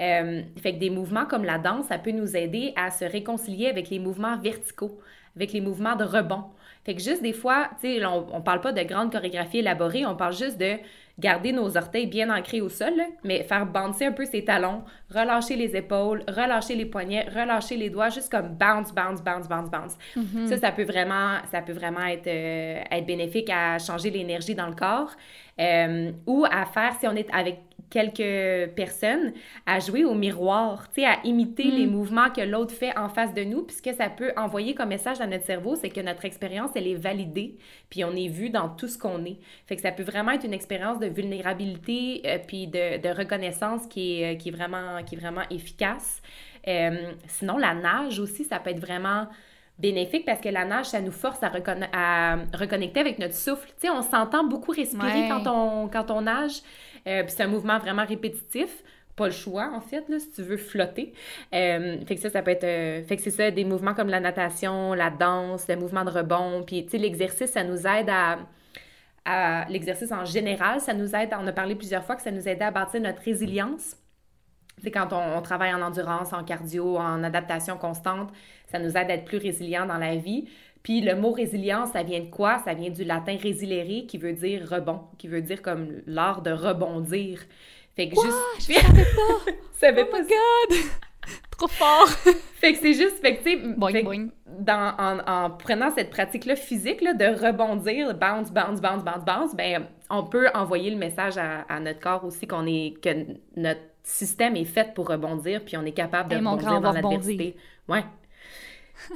Euh, fait que des mouvements comme la danse, ça peut nous aider à se réconcilier avec les mouvements verticaux, avec les mouvements de rebond. Fait que juste des fois, tu sais, on, on parle pas de grandes chorégraphies élaborées, on parle juste de garder nos orteils bien ancrés au sol, mais faire bouncer un peu ses talons, relâcher les épaules, relâcher les poignets, relâcher les doigts, juste comme bounce, bounce, bounce, bounce, bounce. Mm-hmm. Ça, ça peut vraiment, ça peut vraiment être, euh, être bénéfique à changer l'énergie dans le corps euh, ou à faire, si on est avec quelques personnes à jouer au miroir, tu sais, à imiter les mm. mouvements que l'autre fait en face de nous. Puis ce que ça peut envoyer comme message à notre cerveau, c'est que notre expérience, elle est validée, puis on est vu dans tout ce qu'on est. Fait que ça peut vraiment être une expérience de vulnérabilité, euh, puis de, de, reconnaissance qui est, qui est, vraiment, qui est vraiment efficace. Euh, sinon, la nage aussi, ça peut être vraiment bénéfique parce que la nage, ça nous force à, à reconnecter avec notre souffle. Tu sais, on s'entend beaucoup respirer quand, on, quand on nage. Euh, puis c'est un mouvement vraiment répétitif. Pas le choix, en fait, là, si tu veux flotter. Euh, fait que ça, ça peut être... Euh, fait que c'est ça, des mouvements comme la natation, la danse, le mouvement de rebond. Puis, l'exercice, ça nous aide à... l'exercice en général, ça nous aide, on a parlé plusieurs fois que ça nous aide à bâtir notre résilience. C'est quand on, on, travaille en endurance, en cardio, en adaptation constante, ça nous aide à être plus résilient dans la vie. Puis le mot résilience, ça vient de quoi? Ça vient du latin résilere, qui veut dire rebond, qui veut dire comme l'art de rebondir. Fait que juste. Je savais pas! savais oh pas. my god! Trop fort! fait que c'est juste, fait que tu sais, dans, en, en, prenant cette pratique-là physique, là, de rebondir, bounce, bounce, bounce, bounce, bounce, ben on peut envoyer le message à, à notre corps aussi qu'on est, que notre système est fait pour rebondir, puis on est capable de rebondir dans l'adversité. Ouais,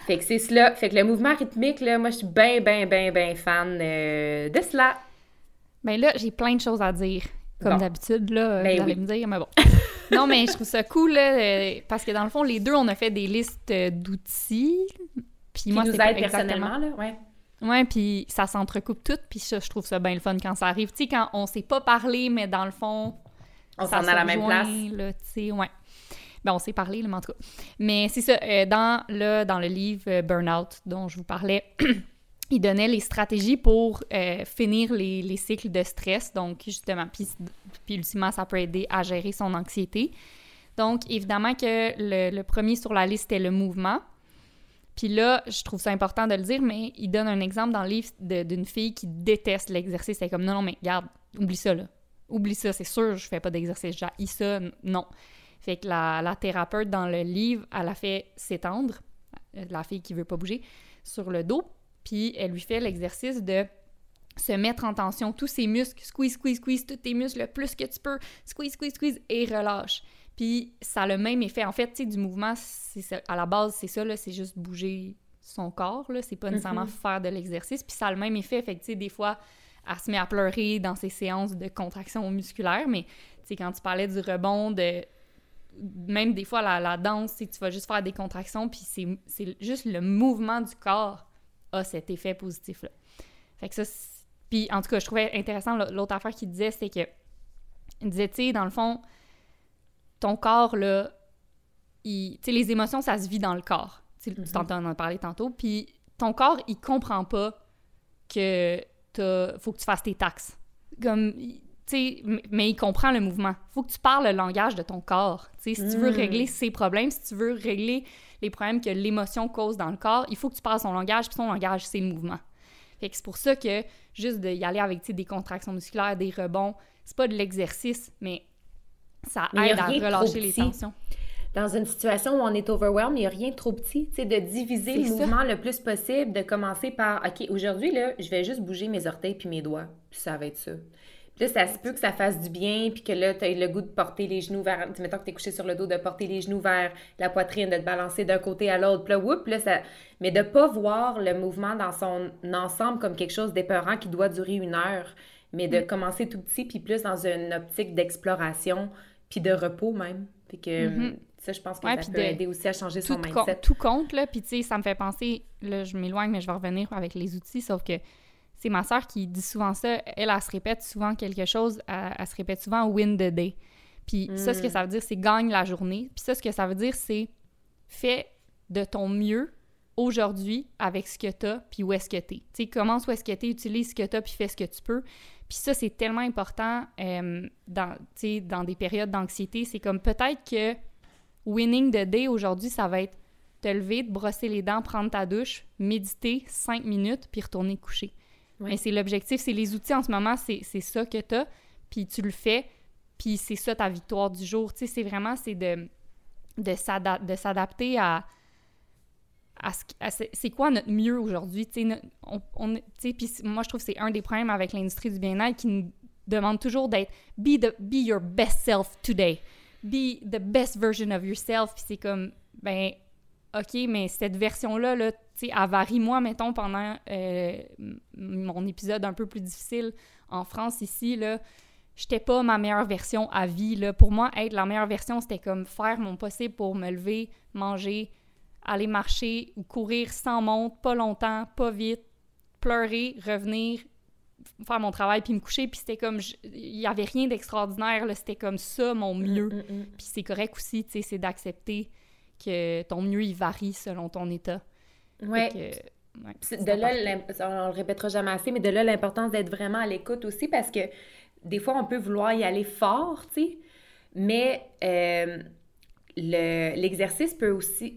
fait que c'est cela. Fait que le mouvement rythmique, là, moi, je suis bien, bien, bien, bien fan euh, de cela. Ben là, j'ai plein de choses à dire. Comme d'habitude, là, ben vous allez me dire, mais bon. non, mais je trouve ça cool, là, euh, parce que dans le fond, les deux, on a fait des listes euh, d'outils. Puis moi, nous aide personnellement, là, ouais. Ouais, puis ça s'entrecoupe tout, puis ça, je trouve ça bien le fun quand ça arrive. Tu sais, quand on sait pas parler, mais dans le fond... On s'en a la même place. Là, tu sais, ouais. Ben, on s'est parlé, mais en tout cas. Mais c'est ça, euh, dans, le, dans le livre euh, Burnout dont je vous parlais, il donnait les stratégies pour euh, finir les, les, cycles de stress. Donc, justement, puis, puis ultimement, ça peut aider à gérer son anxiété. Donc, évidemment que le, premier sur la liste est le mouvement. Puis là, je trouve ça important de le dire, mais il donne un exemple dans le livre d'une fille qui déteste l'exercice. Elle est comme, non, non, mais regarde, oublie ça, là. Oublie ça, c'est sûr, je fais pas d'exercice, j'ai ça, non. Fait que la, thérapeute dans le livre, elle a fait s'étendre, euh, la fille qui veut pas bouger, sur le dos, puis elle lui fait l'exercice de se mettre en tension tous ses muscles, squeeze, squeeze, squeeze tous tes muscles le plus que tu peux, squeeze, squeeze, squeeze, et relâche. Puis ça a le même effet. En fait, tu sais, du mouvement, à la base, c'est ça, c'est juste bouger son corps, là, c'est pas nécessairement mm-hmm. faire de l'exercice. Puis ça a le même effet. Fait que, tu sais, des fois, elle se met à pleurer dans ses séances de contraction musculaire, mais, tu sais, quand tu parlais du rebond, de même des fois, la, la danse, tu vas juste faire des contractions, puis c'est juste le mouvement du corps a cet effet positif-là. Fait que ça, puis en tout cas, je trouvais intéressant l'autre affaire qu'il disait, c'est que, il disait, tu sais, dans le fond, ton corps, là, tu sais, les émotions, ça se vit dans le corps. Tu mm-hmm. t'entends en parler tantôt, puis ton corps, il comprend pas que faut que tu fasses tes taxes. Comme, mais il comprend le mouvement. faut que tu parles le langage de ton corps. si tu veux hmm. régler ses problèmes, si tu veux régler les problèmes que l'émotion cause dans le corps, il faut que tu parles son langage, puis son langage, c'est le mouvement. Fait que c'est pour ça que juste d'y aller avec des contractions musculaires, des rebonds, c'est pas de l'exercice, mais ça aide à relâcher les tensions. Dans une situation où on est overwhelmed, il n'y a rien de trop petit. Tu de diviser le mouvement le plus possible, de commencer par OK, aujourd'hui, là, je vais juste bouger mes orteils puis mes doigts, puis ça va être ça là, ça se peut que ça fasse du bien, puis que là, tu as le goût de porter les genoux vers. Tu mettons que tu es couché sur le dos, de porter les genoux vers la poitrine, de te balancer d'un côté à l'autre. Puis là, whoop, là, ça. Mais de pas voir le mouvement dans son ensemble comme quelque chose d'épeurant qui doit durer une heure, mais de mm. commencer tout petit, puis plus dans une optique d'exploration, puis de repos même. Puis que. Mm-hmm. Ça, je pense que ça peut aider aussi à changer son mindset. tout compte, là. Puis, tu sais, ça me fait penser, là, je m'éloigne, mais je vais revenir avec les outils, sauf que c'est ma soeur qui dit souvent ça. Elle, elle, se répète souvent quelque chose. Elle, se répète souvent win the day. Puis ça, ce que mm. ça veut dire, c'est gagne la journée. Puis ça, ce que ça veut dire, c'est fais de ton mieux aujourd'hui avec ce que tu as, puis où est-ce que tu es. Tu sais, commence où est-ce que tu es, utilise ce que tu as, puis fais ce que tu peux. Puis ça, c'est tellement important euh, dans, dans des périodes d'anxiété. C'est comme peut-être que winning the day aujourd'hui, ça va être te lever, te brosser les dents, prendre ta douche, méditer cinq minutes, puis retourner coucher. Mais c'est l'objectif, c'est les outils en ce moment, c'est ça que tu as, puis tu le fais, puis c'est ça ta victoire du jour. Tu sais, c'est vraiment, de, de s'adapter à, à, c'est quoi notre mieux aujourd'hui? On, puis moi, je trouve que c'est un des problèmes avec l'industrie du bien-être qui demande toujours d'être be, the, be your best self today. Be the best version of yourself. Puis c'est comme, ben, OK, mais cette version-là, là, tu sais, elle varie. Moi, mettons, pendant euh, mon épisode un peu plus difficile en France, ici, là, j'étais pas ma meilleure version à vie. Là. Pour moi, être la meilleure version, c'était comme faire mon possible pour me lever, manger, aller marcher ou courir sans montre, pas longtemps, pas vite, pleurer, revenir, faire mon travail puis me coucher puis c'était comme il y avait rien d'extraordinaire c'était comme ça mon mm, mieux mm, mm. puis c'est correct aussi tu sais c'est d'accepter que ton mieux il varie selon ton état ouais, de là on le répétera jamais assez mais de là l'importance d'être vraiment à l'écoute aussi parce que des fois on peut vouloir y aller fort tu sais mais euh, l'exercice peut aussi,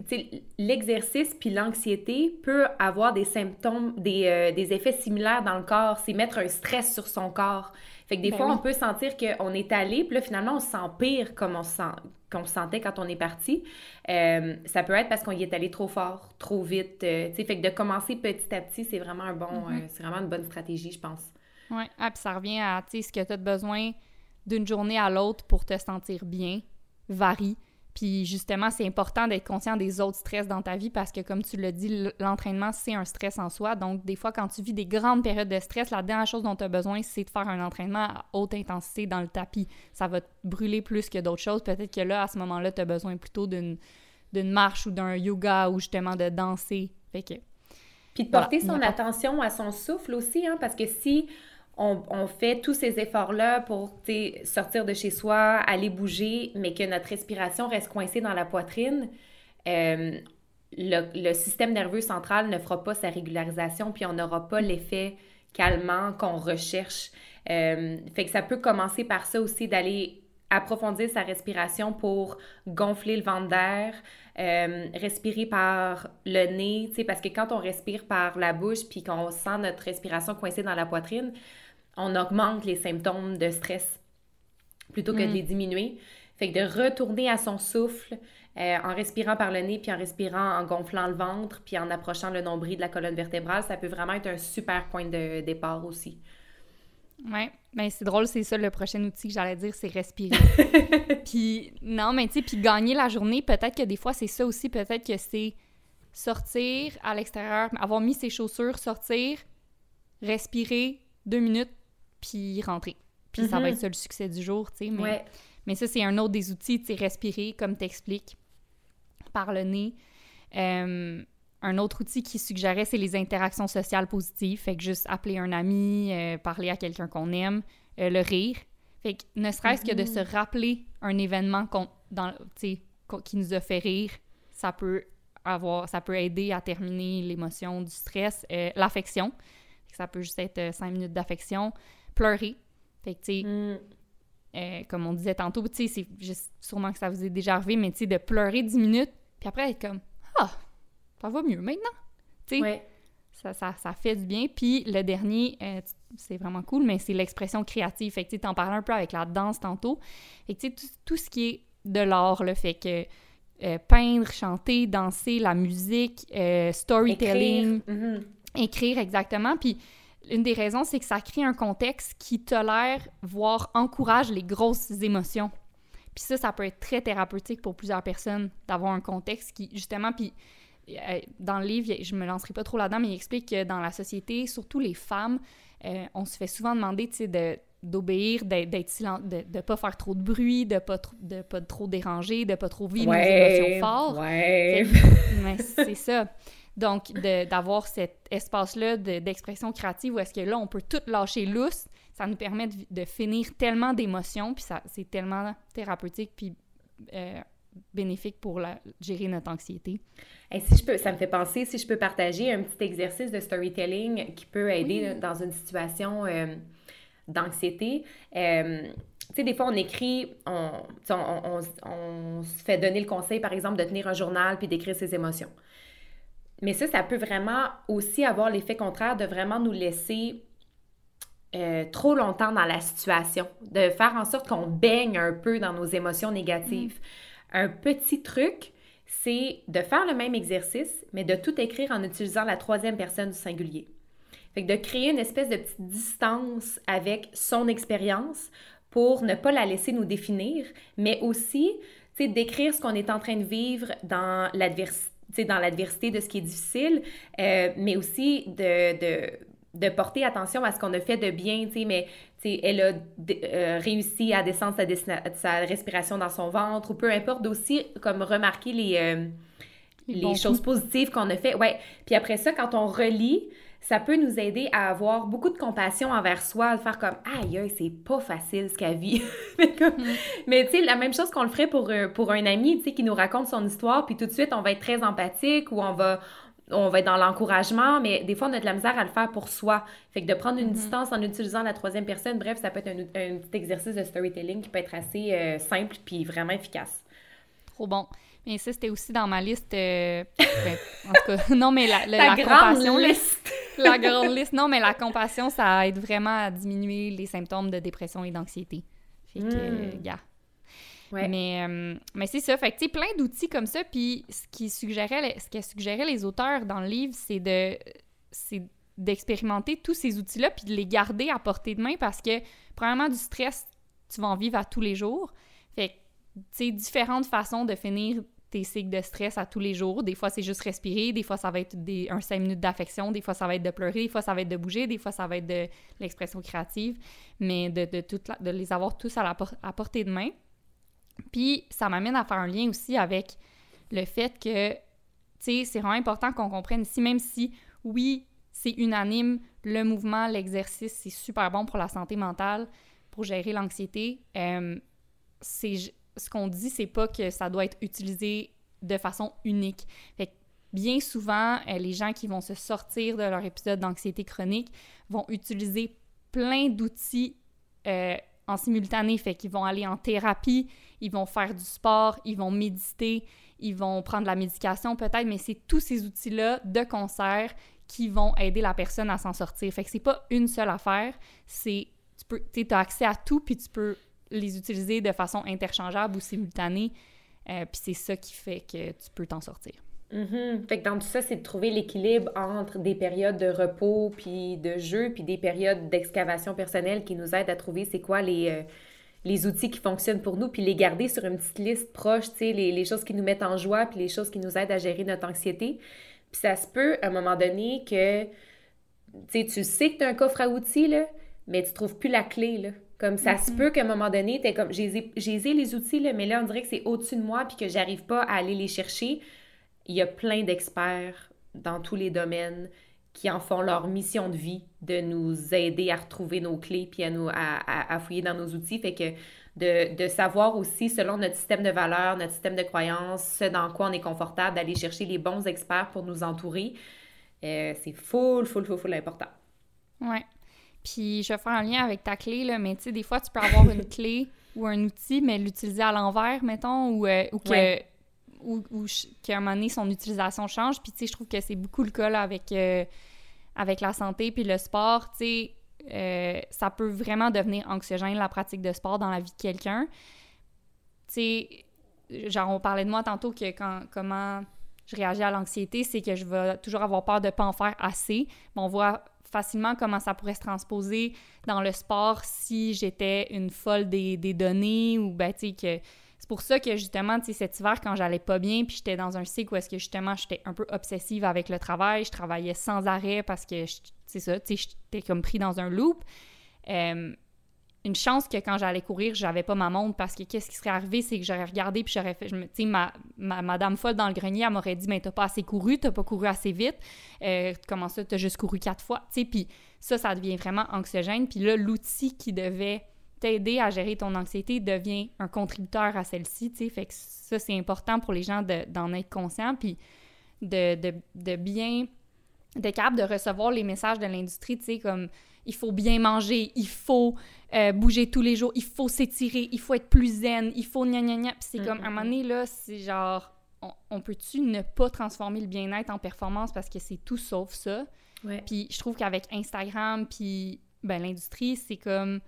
l'exercice puis l'anxiété peut avoir des symptômes, des, euh, des, effets similaires dans le corps, c'est mettre un stress sur son corps. Fait que des ben fois, on peut sentir qu'on est allé, puis là, finalement, on se sent pire comme on se, sent, qu'on se sentait quand on est parti. Euh, ça peut être parce qu'on y est allé trop fort, trop vite. Euh, fait que de commencer petit à petit, c'est vraiment un bon, mm-hmm. c'est vraiment une bonne stratégie, je pense. Oui, ah, puis ça revient à, tu sais, ce que tu as besoin d'une journée à l'autre pour te sentir bien, varie. Puis justement, c'est important d'être conscient des autres stress dans ta vie parce que, comme tu l'as dit, l'entraînement, c'est un stress en soi. Donc, des fois, quand tu vis des grandes périodes de stress, la dernière chose dont tu as besoin, c'est de faire un entraînement à haute intensité dans le tapis. Ça va te brûler plus que d'autres choses. Peut-être que là, à ce moment-là, tu as besoin plutôt d'une marche ou d'un yoga ou justement de danser. Fait que... Puis de porter son attention à son souffle aussi, hein, parce que si on, fait tous ces efforts-là pour sortir de chez soi, aller bouger, mais que notre respiration reste coincée dans la poitrine, euh, le, système nerveux central ne fera pas sa régularisation, puis on n'aura pas l'effet calmant qu'on recherche. Euh, fait que ça peut commencer par ça aussi, d'aller approfondir sa respiration pour gonfler le ventre d'air, euh, respirer par le nez, parce que quand on respire par la bouche puis qu'on sent notre respiration coincée dans la poitrine, on augmente les symptômes de stress plutôt que de mm. les diminuer. Fait que de retourner à son souffle euh, en respirant par le nez, puis en respirant en gonflant le ventre, puis en approchant le nombril de la colonne vertébrale, ça peut vraiment être un super point de départ aussi. Oui, mais c'est drôle, c'est ça le prochain outil que j'allais dire, c'est respirer. puis non, mais tu sais, puis gagner la journée, peut-être que des fois c'est ça aussi, peut-être que c'est sortir à l'extérieur, avoir mis ses chaussures, sortir, respirer deux minutes, puis rentrer. Puis ça va mhm. être ça le succès du jour, tu sais. Mais, mais ça, c'est un autre des outils, tu sais, respirer, comme t'expliques, par le nez. Euh, un autre outil qui suggérait, c'est les interactions sociales positives. Fait que juste appeler un ami, euh, parler à quelqu'un qu'on aime, euh, le rire. Fait que ne serait-ce que de se mhm. rappeler un événement dans, qui nous a fait rire, ça peut avoir, ça peut aider à terminer l'émotion du stress. L'affection, ça peut juste être cinq minutes d'affection pleurer. Fait que, tu sais, mm. euh, comme on disait tantôt, tu sais, c'est juste sûrement que ça vous est déjà arrivé, mais tu sais, de pleurer 10 minutes, puis après être comme Ah, ça va mieux maintenant. Tu sais, ça, ça, ça, fait du bien. Puis le dernier, euh, c'est vraiment cool, mais c'est l'expression créative. Fait que tu en parlais un peu avec la danse tantôt. Fait que tu sais, tout, ce qui est de l'art, le fait que. Euh, peindre, chanter, danser, la musique, storytelling, écrire. Mm-hmm. écrire exactement. Puis une des raisons, c'est que ça crée un contexte qui tolère, voire encourage les grosses émotions. Puis ça, ça peut être très thérapeutique pour plusieurs personnes d'avoir un contexte qui, justement, puis euh, dans le livre, je me lancerai pas trop là-dedans, mais il explique que dans la société, surtout les femmes, euh, on se fait souvent demander, tu sais, de d'obéir, d'être silent, de ne pas faire trop de bruit, de pas de pas trop déranger, de pas trop vivre nos émotions fortes. Ouais. c'est ça. Donc, d'avoir cet espace-là d'expression créative où est-ce que là, on peut tout lâcher lousse, ça nous permet de, finir tellement d'émotions, puis c'est tellement thérapeutique, puis euh, bénéfique pour la, gérer notre anxiété. Et si je peux, ça me fait penser, si je peux partager un petit exercice de storytelling qui peut aider dans une situation euh, d'anxiété. Euh, tu sais, des fois, on écrit, on, on, on, se fait donner le conseil, par exemple, de tenir un journal puis d'écrire ses émotions. Mais ça, ça peut vraiment aussi avoir l'effet contraire de vraiment nous laisser euh, trop longtemps dans la situation, de faire en sorte qu'on baigne un peu dans nos émotions négatives. Mm. Un petit truc, c'est de faire le même exercice, mais de tout écrire en utilisant la troisième personne du singulier. Fait que de créer une espèce de petite distance avec son expérience pour ne pas la laisser nous définir, mais aussi, tu sais, d'écrire ce qu'on est en train de vivre dans l'adversité dans l'adversité de ce qui est difficile, euh, mais aussi de, de, de, porter attention à ce qu'on a fait de bien, tu sais, mais elle a euh, réussi à descendre sa, sa, respiration dans son ventre, ou peu importe, aussi comme remarquer les, euh, les, choses positives qu'on a fait. Ouais. Puis après ça, quand on relit, ça peut nous aider à avoir beaucoup de compassion envers soi, de faire comme aïe, aïe c'est pas facile ce qu'elle vit. Mm. Mais tu sais, la même chose qu'on le ferait pour, euh, pour un ami, tu sais, qui nous raconte son histoire, puis tout de suite, on va être très empathique ou on va, on va être dans l'encouragement, mais des fois, on a de la misère à le faire pour soi. Fait que de prendre une mm-hmm. distance en utilisant la troisième personne, bref, ça peut être un, petit exercice de storytelling qui peut être assez euh, simple puis vraiment efficace. Trop bon. Mais ça, c'était aussi dans ma liste. Euh, ben, en tout cas, non, mais la, la, compassion. Liste. la grande liste. Non, mais la compassion, ça aide vraiment à diminuer les symptômes de dépression et d'anxiété. Fait que, mm. gars. Mais, euh, mais c'est ça. Fait que, tu sais, plein d'outils comme ça. Puis ce qui suggérait, ce que suggéraient les auteurs dans le livre, c'est de c'est d'expérimenter tous ces outils-là puis de les garder à portée de main parce que, premièrement, du stress, tu vas en vivre à tous les jours. Fait que, différentes façons de finir tes cycles de stress à tous les jours. Des fois, c'est juste respirer, des fois, ça va être des, un 5 minutes d'affection, des fois, ça va être de pleurer, des fois, ça va être de bouger, des fois, ça va être de l'expression créative, mais de, de, de les avoir tous à, la, à portée de main. Puis ça m'amène à faire un lien aussi avec le fait que, tu sais, c'est vraiment important qu'on comprenne ici, même si, oui, c'est unanime, le mouvement, l'exercice, c'est super bon pour la santé mentale, pour gérer l'anxiété. Euh, c'est ce qu'on dit, c'est pas que ça doit être utilisé de façon unique. Bien souvent, euh, les gens qui vont se sortir de leur épisode d'anxiété chronique vont utiliser plein d'outils euh, en simultané. Fait qu'ils vont aller en thérapie, ils vont faire du sport, ils vont méditer, ils vont prendre la médication peut-être, mais c'est tous ces outils-là de concert qui vont aider la personne à s'en sortir. Fait que c'est pas une seule affaire, c'est tu peux as accès à tout puis tu peux les utiliser de façon interchangeable ou simultanée. Euh, puis c'est ça qui fait que tu peux t'en sortir. Mm-hmm. Fait que dans tout ça, c'est de trouver l'équilibre entre des périodes de repos, puis de jeu, puis des périodes d'excavation personnelle qui nous aident à trouver c'est quoi les, euh, les outils qui fonctionnent pour nous, puis les garder sur une petite liste proche, tu sais, les, choses qui nous mettent en joie, puis les choses qui nous aident à gérer notre anxiété. Puis ça se peut, à un moment donné, que tu sais que tu as un coffre à outils, là, mais tu trouves plus la clé, là. Comme ça se mm-hmm. peut qu'à un moment donné, tu comme, j'ai les outils, là, mais là, on dirait que c'est au-dessus de moi, puis que j'arrive pas à aller les chercher. Il y a plein d'experts dans tous les domaines qui en font leur mission de vie de nous aider à retrouver nos clés puis à, nous, à, à, fouiller dans nos outils. Fait que de, de, savoir aussi, selon notre système de valeurs, notre système de croyances, ce dans quoi on est confortable, d'aller chercher les bons experts pour nous entourer, euh, c'est full, full, full, full important. Ouais. Puis je vais faire un lien avec ta clé, là, mais tu sais, des fois, tu peux avoir une clé ou un outil, mais l'utiliser à l'envers, mettons, ou, euh, ou que ou, ou qu'à un moment donné, son utilisation change. Puis, tu sais, je trouve que c'est beaucoup le cas là, avec, euh, avec la santé puis le sport. Tu sais, euh, ça peut vraiment devenir anxiogène, la pratique de sport dans la vie de quelqu'un. Tu sais, genre, on parlait de moi tantôt que quand, comment je réagis à l'anxiété, c'est que je vais toujours avoir peur de ne pas en faire assez. Mais on voit facilement comment ça pourrait se transposer dans le sport si j'étais une folle des, données ou, ben, tu que pour ça que justement, tu sais, cet hiver, quand j'allais pas bien, puis j'étais dans un cycle où est-ce que justement j'étais un peu obsessive avec le travail, je travaillais sans arrêt parce que, c'est ça, tu sais, j'étais comme pris dans un loop. Euh, une chance que quand j'allais courir, j'avais pas ma montre parce que qu'est-ce qui serait arrivé, c'est que j'aurais regardé puis j'aurais fait, tu sais, ma, ma, madame folle dans le grenier, elle m'aurait dit, mais t'as pas assez couru, t'as pas couru assez vite, euh, comment ça, t'as juste couru quatre fois, tu sais, puis ça, ça devient vraiment anxiogène. Puis là, l'outil qui devait t'aider à gérer ton anxiété devient un contributeur à celle-ci, tu sais. Fait que ça, c'est important pour les gens d'en être conscients, puis de, de, de bien... d'être capable de recevoir les messages de l'industrie, tu sais, comme il faut bien manger, il faut euh, bouger tous les jours, il faut s'étirer, il faut être plus zen, il faut gna gna gna. Puis c'est comme, à un moment donné, là, c'est genre, on, peut-tu ne pas transformer le bien-être en performance parce que c'est tout sauf ça? Puis je trouve qu'avec Instagram, puis ben, l'industrie, c'est comme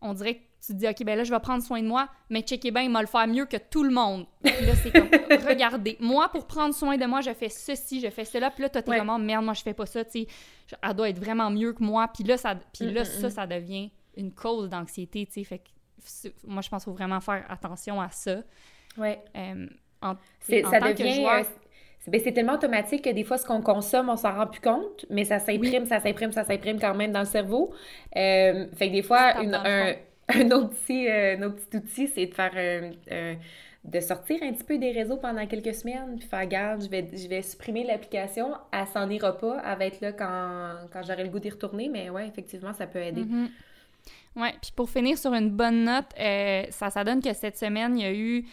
on dirait que tu te dis, OK, ben là, je vais prendre soin de moi, mais checker bien, il va le faire mieux que tout le monde. Puis là, c'est comme, regardez, moi, pour prendre soin de moi, je fais ceci, je fais cela. Puis là, toi, t'es vraiment, merde, moi, je fais pas ça, tu sais. Elle doit être vraiment mieux que moi. Puis là, ça, puis là, ça, ça devient une cause d'anxiété, tu sais. Fait que moi, je pense qu'il faut vraiment faire attention à ça. Ouais. Euh, en, ça devient. Euh, ben, c'est tellement automatique que des fois, ce qu'on consomme, on s'en rend plus compte, mais ça s'imprime, ça s'imprime, ça s'imprime quand même dans le cerveau. Euh, fait que des fois, une, un, un, autre petit, euh, un autre petit outil, c'est de faire un, de sortir un petit peu des réseaux pendant quelques semaines, puis faire garde, je vais, je vais supprimer l'application, elle s'en ira pas, elle va être là quand, quand j'aurai le goût d'y retourner, mais ouais, effectivement, ça peut aider. Mm-hmm. Ouais, puis pour finir sur une bonne note, euh, ça, ça donne que cette semaine, il y a eu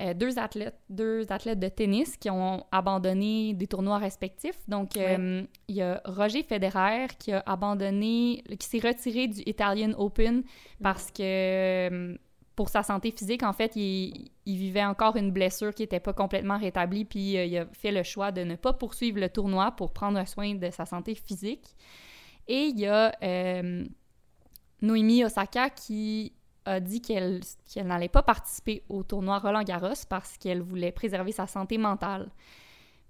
euh, deux athlètes, deux athlètes de tennis qui ont abandonné des tournois respectifs. Donc, euh, il y a Roger Federer qui a abandonné, qui s'est retiré du Italian Open parce que pour sa santé physique, en fait, il, vivait encore une blessure qui n'était pas complètement rétablie, puis il a fait le choix de ne pas poursuivre le tournoi pour prendre soin de sa santé physique. Et il y a Noémie Osaka qui a dit qu'elle n'allait pas participer au tournoi Roland Garros parce qu'elle voulait préserver sa santé mentale.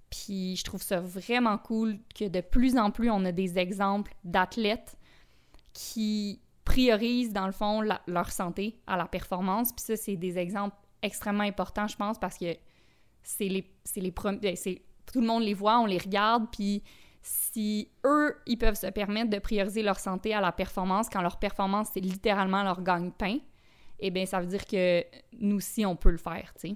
Puis je trouve ça vraiment cool que de plus en plus on a des exemples d'athlètes qui priorisent dans le fond leur santé à la performance. Puis ça, c'est des exemples extrêmement importants, je pense, parce que c'est les. Ben, tout le monde les voit, on les regarde, puis si eux, ils peuvent se permettre de prioriser leur santé à la performance quand leur performance, c'est littéralement leur gagne-pain, eh bien, ça veut dire que nous aussi, on peut le faire, tu sais.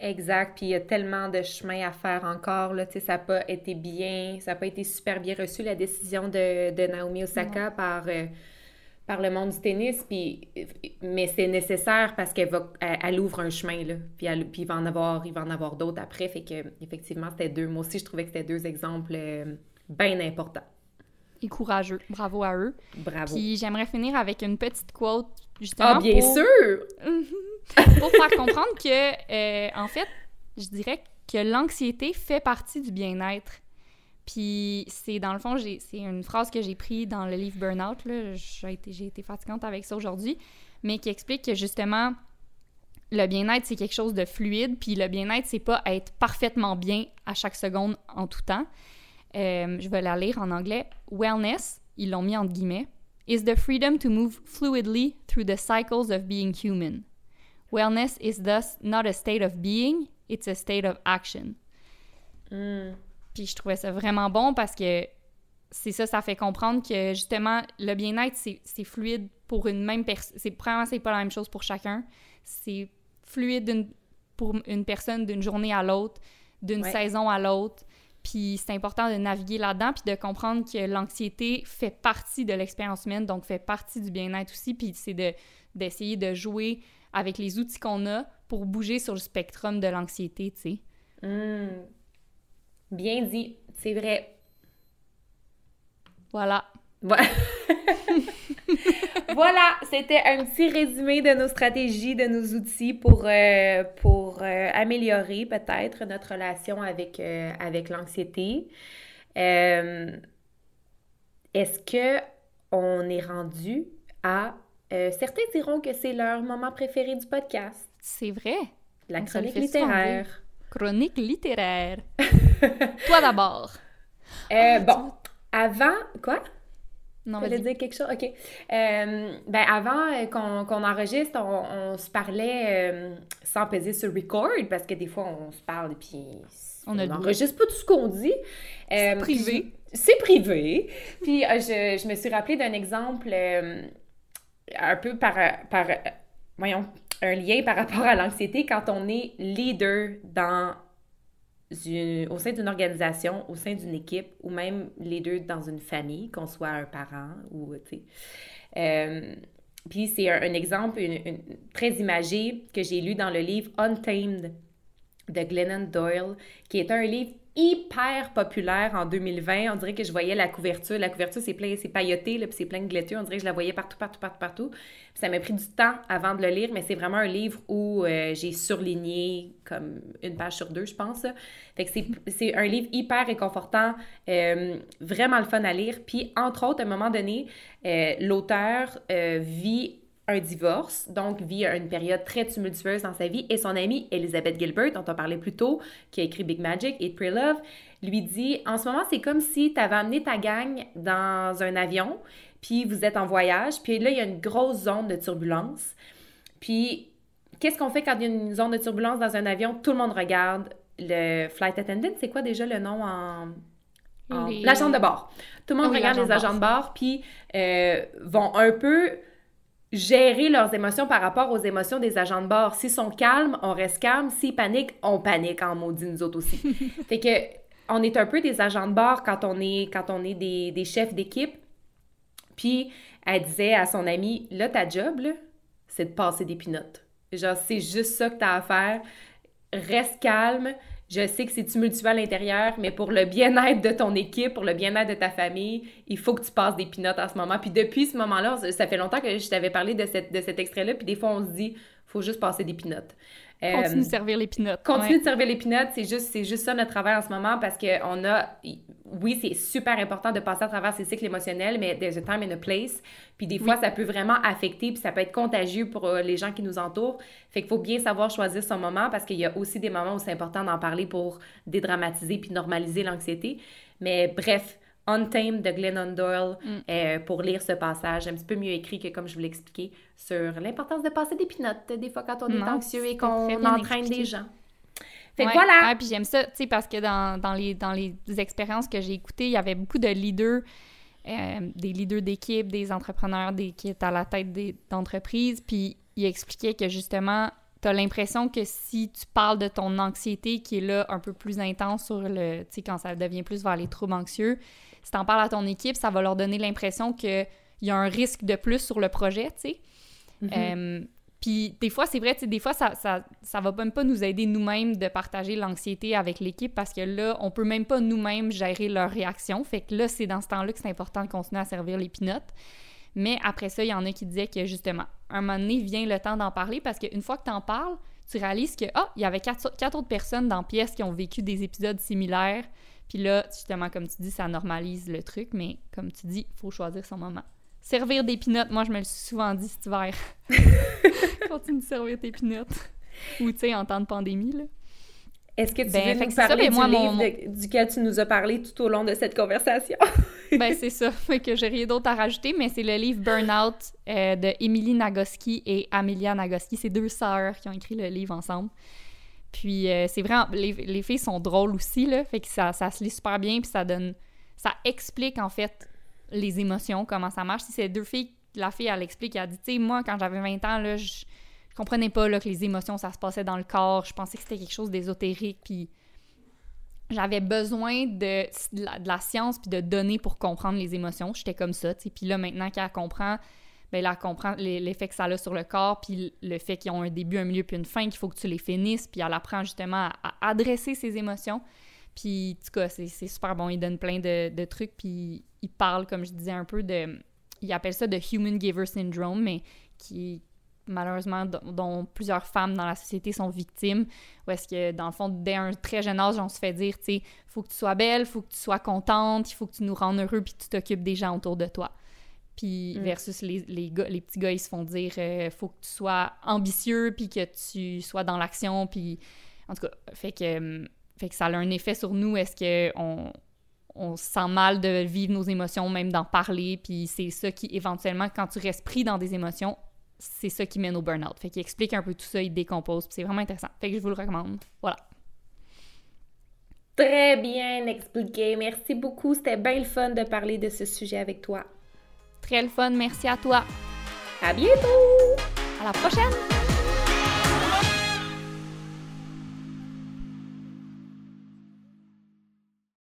Exact. Puis il y a tellement de chemin à faire encore. Là. Ça n'a pas été bien, ça n'a pas été super bien reçu, la décision de, de Naomi Osaka par, euh, par le monde du tennis. Puis, mais c'est nécessaire parce qu'elle va elle, ouvre un chemin. Là. Puis, puis il va en avoir, il va en avoir d'autres après. Fait que effectivement, c'était deux. Moi aussi, je trouvais que c'était deux exemples. Euh, bien important. Et courageux. Bravo à eux. Bravo. Puis j'aimerais finir avec une petite quote, justement. Ah, bien sûr! pour faire comprendre que, euh, en fait, je dirais que l'anxiété fait partie du bien-être. Puis c'est dans le fond, c'est une phrase que j'ai prise dans le livre Burnout. J'ai été, été fatigante avec ça aujourd'hui, mais qui explique que justement, le bien-être, c'est quelque chose de fluide. Puis le bien-être, c'est pas être parfaitement bien à chaque seconde en tout temps. Euh, je vais la lire en anglais. Wellness, ils l'ont mis entre guillemets, is the freedom to move fluidly through the cycles of being human. Wellness is thus not a state of being, it's a state of action. Hmm. Puis je trouvais ça vraiment bon parce que c'est ça, ça fait comprendre que justement, le bien-être, c'est fluide pour une même personne. C'est vraiment, c'est pas la même chose pour chacun. C'est fluide pour une personne d'une journée à l'autre, d'une saison à l'autre. Puis c'est important de naviguer là-dedans, puis de comprendre que l'anxiété fait partie de l'expérience humaine, donc fait partie du bien-être aussi, puis c'est d'essayer de, jouer avec les outils qu'on a pour bouger sur le spectrum de l'anxiété, tu sais. Hmm. Bien dit, c'est vrai. Voilà. Voilà. voilà, c'était un petit résumé de nos stratégies, de nos outils pour, euh, pour euh, améliorer peut-être notre relation avec, euh, avec l'anxiété. Est-ce que on est rendu à... certains diront que c'est leur moment préféré du podcast? C'est vrai. La chronique littéraire. Chronique littéraire. Toi d'abord. bon, avant... Quoi? Non, dire quelque chose? OK. Euh, ben avant euh, qu'on enregistre, on, se parlait euh, sans peser sur record parce que des fois, on se parle et puis on n'enregistre pas tout ce qu'on dit. c'est privé. C'est privé. puis je, je, me suis rappelé d'un exemple un peu par, par, voyons, un lien par rapport à l'anxiété quand on est leader dans au sein d'une organisation, au sein d'une équipe, ou même les deux dans une famille, qu'on soit un parent ou, tu sais. Euh, puis c'est un, exemple très imagé que j'ai lu dans le livre Untamed de Glennon Doyle, qui est un livre hyper populaire en 2020. On dirait que je voyais la couverture. La couverture, c'est plein, c'est pailleté, là, puis c'est plein de glitter. On dirait que je la voyais partout, partout, partout, partout. ça m'a pris du temps avant de le lire, mais c'est vraiment un livre où euh, j'ai surligné comme une page sur deux, je pense. Fait que c'est un livre hyper réconfortant, euh, vraiment le fun à lire. Puis, entre autres, à un moment donné, euh, l'auteur vit un divorce, donc vit une période très tumultueuse dans sa vie, et son amie Elizabeth Gilbert, dont on parlait plus tôt, qui a écrit Big Magic et Pre Love, lui dit En ce moment, c'est comme si tu avais amené ta gang dans un avion, puis vous êtes en voyage, puis là, il y a une grosse zone de turbulence. Puis, qu'est-ce qu'on fait quand il y a une zone de turbulence dans un avion? Tout le monde regarde le flight attendant. C'est quoi déjà le nom en. L'agent de bord. Tout le monde regarde les agents de bord, puis euh, vont un peu gérer leurs émotions par rapport aux émotions des agents de bord. S'ils sont calmes, on reste calme. S'ils paniquent, on panique en maudit nous autres aussi. fait que on est un peu des agents de bord quand on est, quand on est des, des chefs d'équipe. Puis elle disait à son ami, là, ta job, c'est de passer des pinottes. Genre, c'est juste ça que tu as à faire. Reste calme. Je sais que c'est tumultueux à l'intérieur, mais pour le bien-être de ton équipe, pour le bien-être de ta famille, il faut que tu passes des pinottes à ce moment. Puis depuis ce moment-là, ça fait longtemps que je t'avais parlé de cet extrait-là, puis des fois, on se dit, faut juste passer des pinottes. Continue de servir les pinottes. Continue de servir les pinottes, c'est juste, c'est juste ça notre travail en ce moment parce qu'on a, oui, c'est super important de passer à travers ces cycles émotionnels, mais there's a time and a place. Puis des fois, ça peut vraiment affecter, puis ça peut être contagieux pour euh, les gens qui nous entourent. Fait qu'il faut bien savoir choisir son moment parce qu'il y a aussi des moments où c'est important d'en parler pour dédramatiser puis normaliser l'anxiété. Mais bref, Untamed de Glennon Doyle mm. euh, pour lire ce passage un petit peu mieux écrit que comme je vous l'ai expliqué sur l'importance de passer des pinottes des fois quand on est anxieux et qu'on entraîne des gens. Fait que voilà! Ah, puis j'aime ça, tu sais, parce que dans, dans, les, dans les expériences que j'ai écoutées, il y avait beaucoup de leaders, euh, des leaders d'équipe, des entrepreneurs des, qui étaient à la tête d'entreprises, puis ils expliquaient que justement, tu as l'impression que si tu parles de ton anxiété qui est là un peu plus intense sur le, tu sais, quand ça devient plus vers les troubles anxieux, si t'en parles à ton équipe, ça va leur donner l'impression qu'il y a un risque de plus sur le projet, tu sais. Mm-hmm. Euh, puis des fois, c'est vrai, des fois, ça, ça, ça va même pas nous aider nous-mêmes de partager l'anxiété avec l'équipe parce que là, on peut même pas nous-mêmes gérer leur réaction. Fait que là, c'est dans ce temps-là que c'est important de continuer à servir les pinottes. Mais après ça, il y en a qui disaient que justement, un moment donné, vient le temps d'en parler parce qu'une fois que tu en parles, tu réalises que, ah, il y avait quatre, quatre, autres personnes dans pièce qui ont vécu des épisodes similaires. Puis là, justement, comme tu dis, ça normalise le truc, mais comme tu dis, il faut choisir son moment. Servir des pinottes, moi, je me le suis souvent dit cet hiver. Continue de servir tes pinottes. Ou, tu sais, en temps de pandémie, là. Est-ce que tu ben, veux nous parler du livre duquel tu nous as parlé tout au long de cette conversation? ben, c'est ça. Fait que j'ai rien d'autre à rajouter, mais c'est le livre Burnout euh, de Emily Nagoski et Amelia Nagoski. C'est deux sœurs qui ont écrit le livre ensemble. Puis euh, c'est vraiment... Les, les, filles sont drôles aussi, là. Fait que ça, ça se lit super bien, puis ça donne... Ça explique, en fait, les émotions, comment ça marche. Si c'est deux filles, la fille, elle explique, elle dit, tu sais, moi, quand j'avais 20 ans, là, je, comprenais pas, que les émotions, ça se passait dans le corps. Je pensais que c'était quelque chose d'ésotérique, puis j'avais besoin de, de, la, science puis de données pour comprendre les émotions. J'étais comme ça, tu sais. Puis là, maintenant qu'elle comprend ben là, comprend l'effet que ça a sur le corps, puis le fait qu'ils ont un début, un milieu, puis une fin, qu'il faut que tu les finisses, puis elle apprend justement à, adresser ses émotions. Puis, en tout cas, c'est super bon. Il donne plein de, de, trucs, puis il parle, comme je disais, un peu de... Il appelle ça de Human Giver Syndrome, mais qui malheureusement dont plusieurs femmes dans la société sont victimes ou est-ce que dans le fond dès un très jeune âge on se fait dire tu sais faut que tu sois belle faut que tu sois contente il faut que tu nous rendes heureux puis tu t'occupes des gens autour de toi puis mm. versus les, les, les, petits gars, ils se font dire euh, faut que tu sois ambitieux, puis que tu sois dans l'action, puis en tout cas, fait que, hum, fait que ça a un effet sur nous. Est-ce qu'on on se sent mal de vivre nos émotions, même d'en parler, puis c'est ça qui, éventuellement, quand tu restes pris dans des émotions, c'est ça qui mène au burn-out. Fait qu'il explique un peu tout ça, il décompose, puis c'est vraiment intéressant. Fait que je vous le recommande. Voilà. Très bien expliqué. Merci beaucoup. C'était bien le fun de parler de ce sujet avec toi. Très le fun. Merci à toi. À bientôt. À la prochaine.